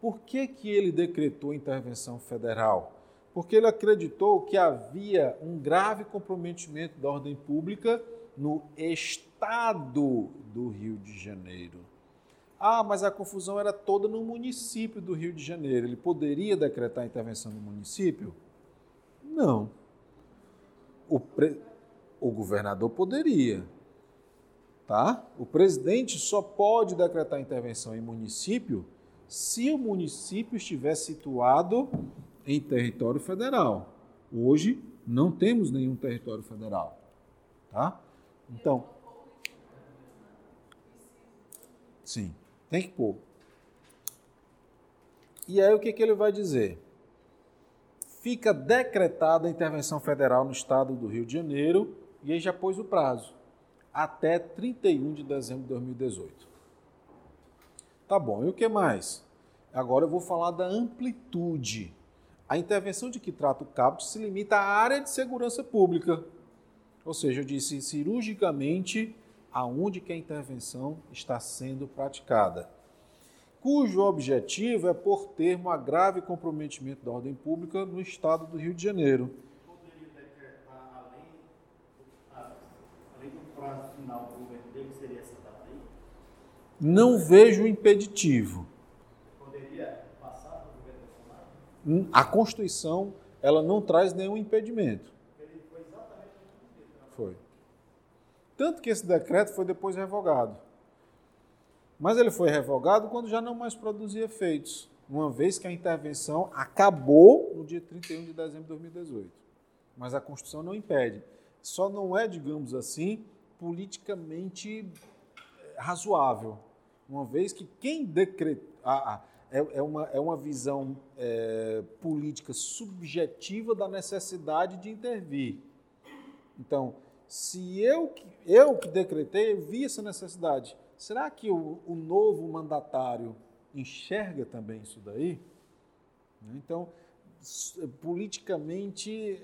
Por que, que ele decretou intervenção federal? Porque ele acreditou que havia um grave comprometimento da ordem pública no estado do Rio de Janeiro. Ah, mas a confusão era toda no município do Rio de Janeiro. Ele poderia decretar intervenção no município? Não. O, pre... o governador poderia, tá? O presidente só pode decretar intervenção em município se o município estiver situado em território federal. Hoje não temos nenhum território federal, tá? Então, sim, tem que pôr. E aí o que, que ele vai dizer? Fica decretada a intervenção federal no estado do Rio de Janeiro e aí já pôs o prazo até 31 de dezembro de 2018. Tá bom, e o que mais? Agora eu vou falar da amplitude. A intervenção de que trata o CAPT se limita à área de segurança pública. Ou seja, eu disse cirurgicamente aonde que a intervenção está sendo praticada, cujo objetivo é por termo a grave comprometimento da ordem pública no estado do Rio de Janeiro. Não vejo impeditivo. Poderia passar para o governo Bolsonaro? A Constituição ela não traz nenhum impedimento. Ele foi exatamente o que ele Foi. Tanto que esse decreto foi depois revogado. Mas ele foi revogado quando já não mais produzia efeitos, uma vez que a intervenção acabou no dia 31 de dezembro de 2018. Mas a Constituição não impede. Só não é, digamos assim, politicamente eh, razoável, uma vez que quem decretou. Ah, é, é, uma, é uma visão é, política subjetiva da necessidade de intervir. Então, se eu, eu que decretei, eu vi essa necessidade, será que o, o novo mandatário enxerga também isso daí? Então, politicamente,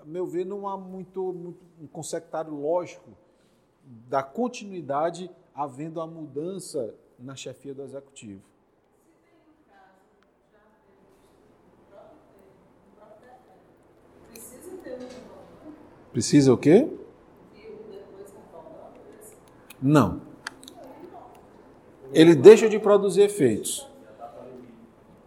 a meu ver, não há muito, muito um consectário lógico da continuidade havendo a mudança na chefia do executivo. Precisa ter um Precisa o quê? Não. Ele deixa de produzir efeitos.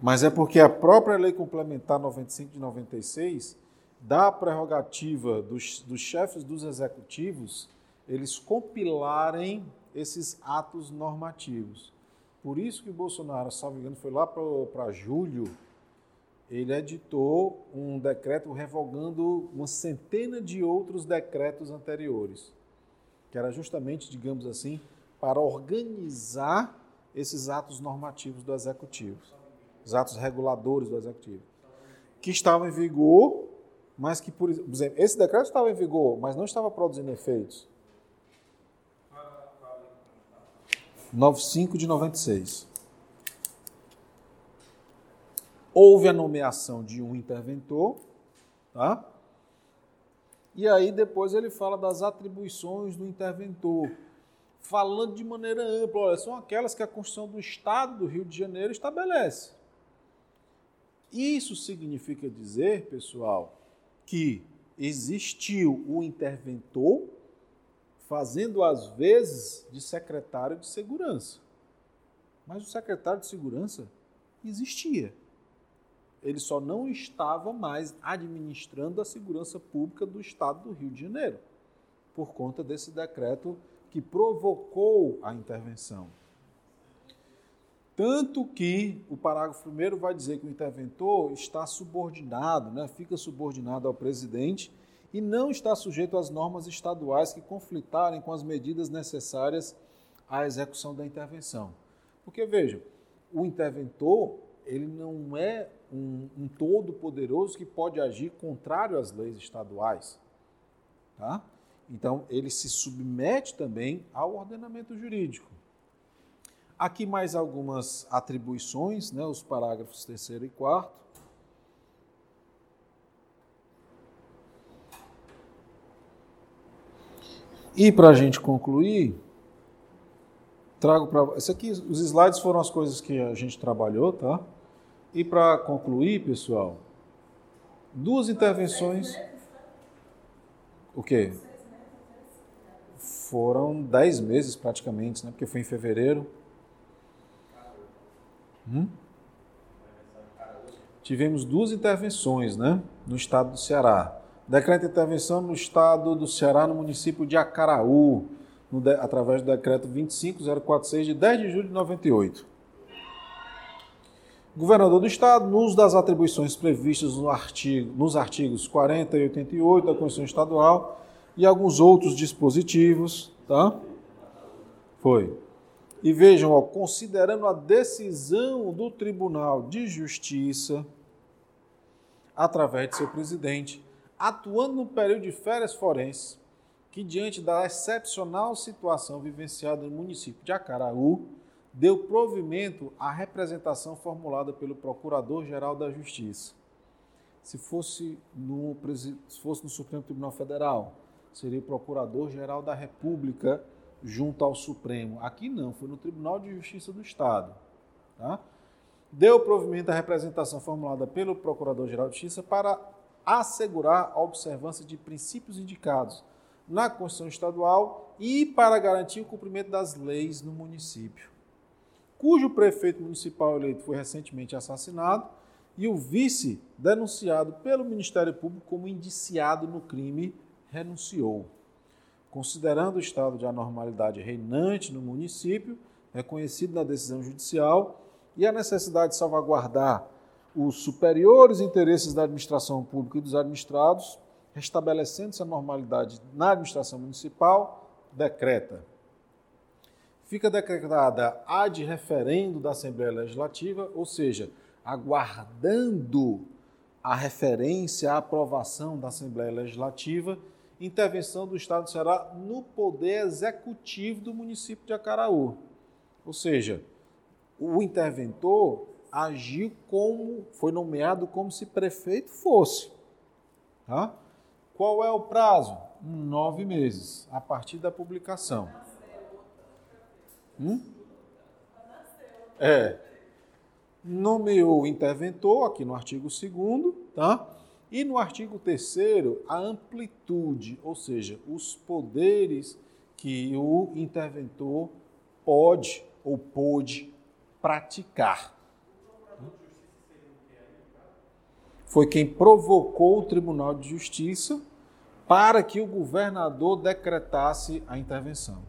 Mas é porque a própria Lei Complementar 95 de 96 dá a prerrogativa dos, dos chefes dos executivos eles compilarem esses atos normativos. Por isso que o Bolsonaro, salvo engano, foi lá para julho, ele editou um decreto revogando uma centena de outros decretos anteriores que era justamente, digamos assim, para organizar esses atos normativos do executivo, os atos reguladores do executivo, que estavam em vigor, mas que, por exemplo, esse decreto estava em vigor, mas não estava produzindo efeitos. 95 de 96. Houve a nomeação de um interventor, tá? E aí depois ele fala das atribuições do interventor, falando de maneira ampla, olha, são aquelas que a Constituição do Estado do Rio de Janeiro estabelece. Isso significa dizer, pessoal, que existiu o interventor fazendo às vezes de secretário de segurança. Mas o secretário de segurança existia ele só não estava mais administrando a segurança pública do Estado do Rio de Janeiro, por conta desse decreto que provocou a intervenção. Tanto que o parágrafo 1 vai dizer que o interventor está subordinado, né, fica subordinado ao presidente e não está sujeito às normas estaduais que conflitarem com as medidas necessárias à execução da intervenção. Porque, vejam, o interventor ele não é um, um todo poderoso que pode agir contrário às leis estaduais. Tá? Então, ele se submete também ao ordenamento jurídico. Aqui mais algumas atribuições, né, os parágrafos 3 e 4. E para a gente concluir, trago para. Isso aqui, os slides foram as coisas que a gente trabalhou, tá? E para concluir, pessoal, duas intervenções. O quê? Foram dez meses praticamente, né? Porque foi em fevereiro. Hum? Tivemos duas intervenções, né? No estado do Ceará. Decreto de intervenção no estado do Ceará, no município de Acaraú, de, através do decreto 25046 de 10 de julho de 98. Governador do Estado, no uso das atribuições previstas no artigo, nos artigos 40 e 88 da Constituição Estadual e alguns outros dispositivos, tá? Foi. E vejam, ó, considerando a decisão do Tribunal de Justiça, através de seu presidente, atuando no período de férias forenses, que diante da excepcional situação vivenciada no município de Acaraú, deu provimento à representação formulada pelo Procurador-Geral da Justiça. Se fosse, no, se fosse no Supremo Tribunal Federal, seria o Procurador-Geral da República junto ao Supremo. Aqui não, foi no Tribunal de Justiça do Estado. Tá? Deu provimento à representação formulada pelo Procurador-Geral de Justiça para assegurar a observância de princípios indicados na Constituição Estadual e para garantir o cumprimento das leis no município, cujo prefeito municipal eleito foi recentemente assassinado e o vice, denunciado pelo Ministério Público como indiciado no crime, renunciou. Considerando o estado de anormalidade reinante no município, reconhecido na decisão judicial, e a necessidade de salvaguardar os superiores interesses da administração pública e dos administrados, restabelecendo-se a normalidade na administração municipal, decreta. Fica decretada a de referendo da Assembleia Legislativa, ou seja, aguardando a referência, a aprovação da Assembleia Legislativa, intervenção do Estado do Ceará no poder executivo do município de Acaraú. Ou seja, o interventor agiu como foi nomeado como se prefeito fosse. Tá? Qual é o prazo? Nove meses, a partir da publicação. Hum? É. Nomeou o interventor, aqui no artigo 2 tá? E no artigo 3 a amplitude, ou seja, os poderes que o interventor pode ou pôde praticar. Foi quem provocou o Tribunal de Justiça para que o governador decretasse a intervenção.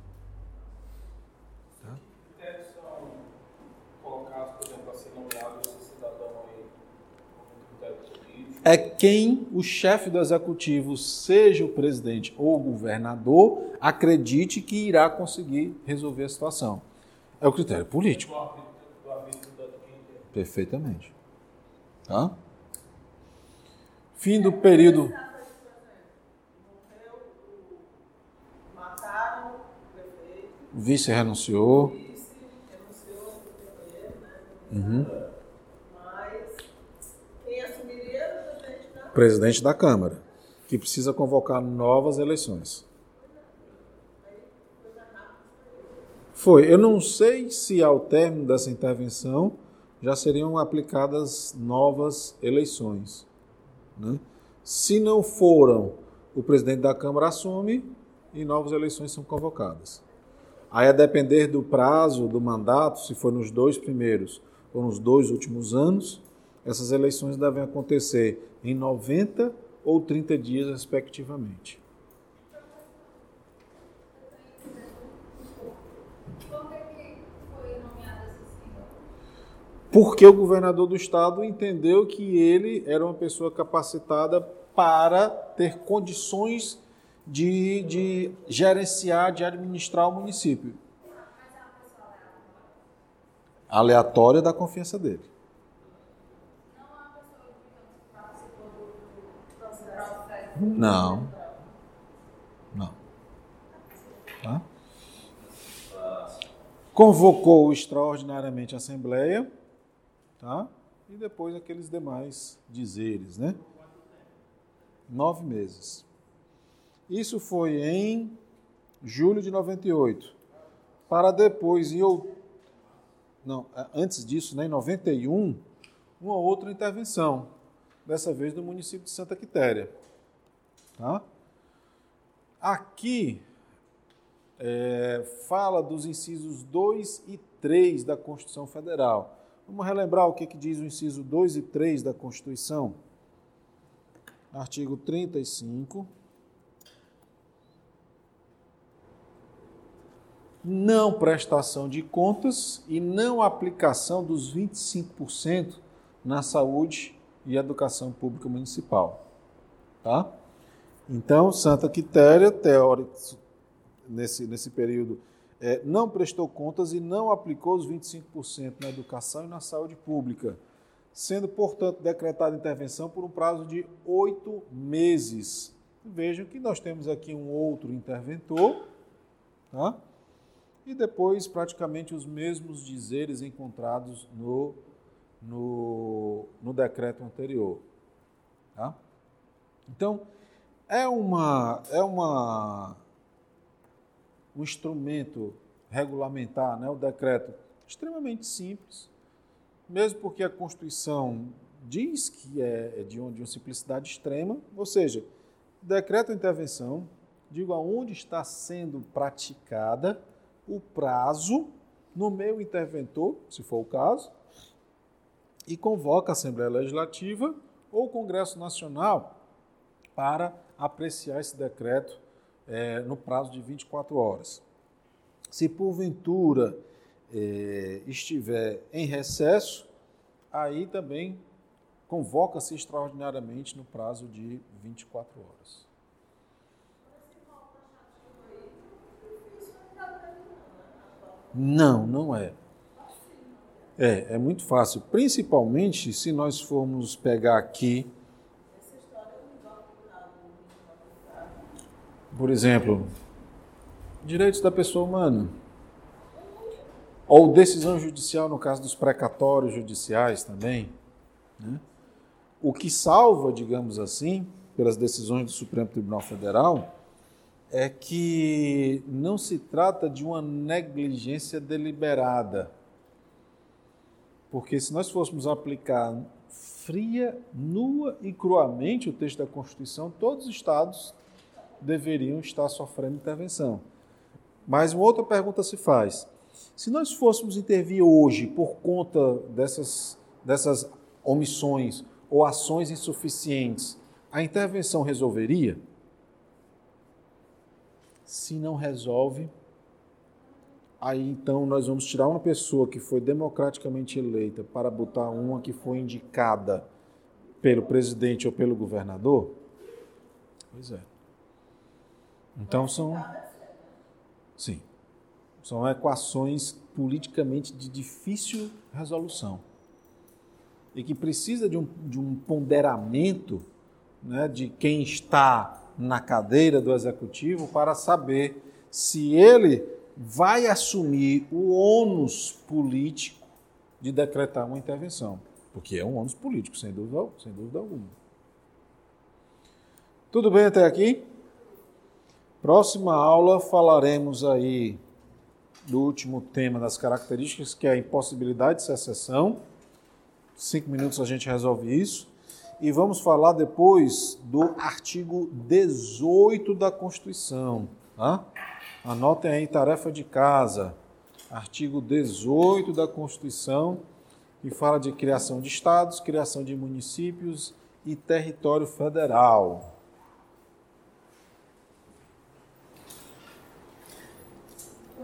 É quem o chefe do executivo, seja o presidente ou o governador, acredite que irá conseguir resolver a situação. É o critério político. Perfeitamente. Tá? Fim do período. O vice renunciou. Uhum. Presidente da Câmara, que precisa convocar novas eleições. Foi. Eu não sei se ao término dessa intervenção já seriam aplicadas novas eleições. Né? Se não foram, o presidente da Câmara assume e novas eleições são convocadas. Aí, a depender do prazo do mandato, se for nos dois primeiros ou nos dois últimos anos, essas eleições devem acontecer em 90 ou 30 dias, respectivamente. Porque o governador do estado entendeu que ele era uma pessoa capacitada para ter condições de, de gerenciar, de administrar o município. Aleatória da confiança dele. Não. Não. Tá? Convocou extraordinariamente a Assembleia, tá? E depois aqueles demais dizeres, né? Nove meses. Isso foi em julho de 98. para depois, em out... não, antes disso, né, em 91, uma outra intervenção, dessa vez no município de Santa Quitéria. Tá? Aqui é, fala dos incisos 2 e 3 da Constituição Federal. Vamos relembrar o que, que diz o inciso 2 e 3 da Constituição? Artigo 35. Não prestação de contas e não aplicação dos 25% na saúde e educação pública municipal. Tá? Então, Santa Quitéria, teórico, nesse, nesse período, é, não prestou contas e não aplicou os 25% na educação e na saúde pública, sendo, portanto, decretada intervenção por um prazo de oito meses. Vejam que nós temos aqui um outro interventor, tá? e depois praticamente os mesmos dizeres encontrados no, no, no decreto anterior. Tá? Então, é uma, é uma um instrumento regulamentar, né, o decreto, extremamente simples, mesmo porque a Constituição diz que é de uma, de uma simplicidade extrema, ou seja, decreto intervenção, digo aonde está sendo praticada, o prazo, no meio interventor, se for o caso, e convoca a Assembleia Legislativa ou o Congresso Nacional para apreciar esse decreto é, no prazo de 24 horas. Se porventura é, estiver em recesso, aí também convoca-se extraordinariamente no prazo de 24 horas. Não, não é. É, é muito fácil. Principalmente se nós formos pegar aqui por exemplo, direitos da pessoa humana, ou decisão judicial no caso dos precatórios judiciais também. Né? O que salva, digamos assim, pelas decisões do Supremo Tribunal Federal, é que não se trata de uma negligência deliberada. Porque se nós fôssemos aplicar fria, nua e cruamente o texto da Constituição, todos os estados deveriam estar sofrendo intervenção. Mas uma outra pergunta se faz: se nós fôssemos intervir hoje por conta dessas, dessas omissões ou ações insuficientes, a intervenção resolveria? Se não resolve, aí então nós vamos tirar uma pessoa que foi democraticamente eleita para botar uma que foi indicada pelo presidente ou pelo governador? Pois é. Então são. Sim. São equações politicamente de difícil resolução. E que precisa de um, de um ponderamento né, de quem está na cadeira do executivo para saber se ele vai assumir o ônus político de decretar uma intervenção. Porque é um ônus político, sem dúvida, sem dúvida alguma. Tudo bem até aqui? Próxima aula falaremos aí do último tema das características, que é a impossibilidade de secessão. Cinco minutos a gente resolve isso. E vamos falar depois do artigo 18 da Constituição. Tá? Anotem aí tarefa de casa. Artigo 18 da Constituição, que fala de criação de estados, criação de municípios e território federal.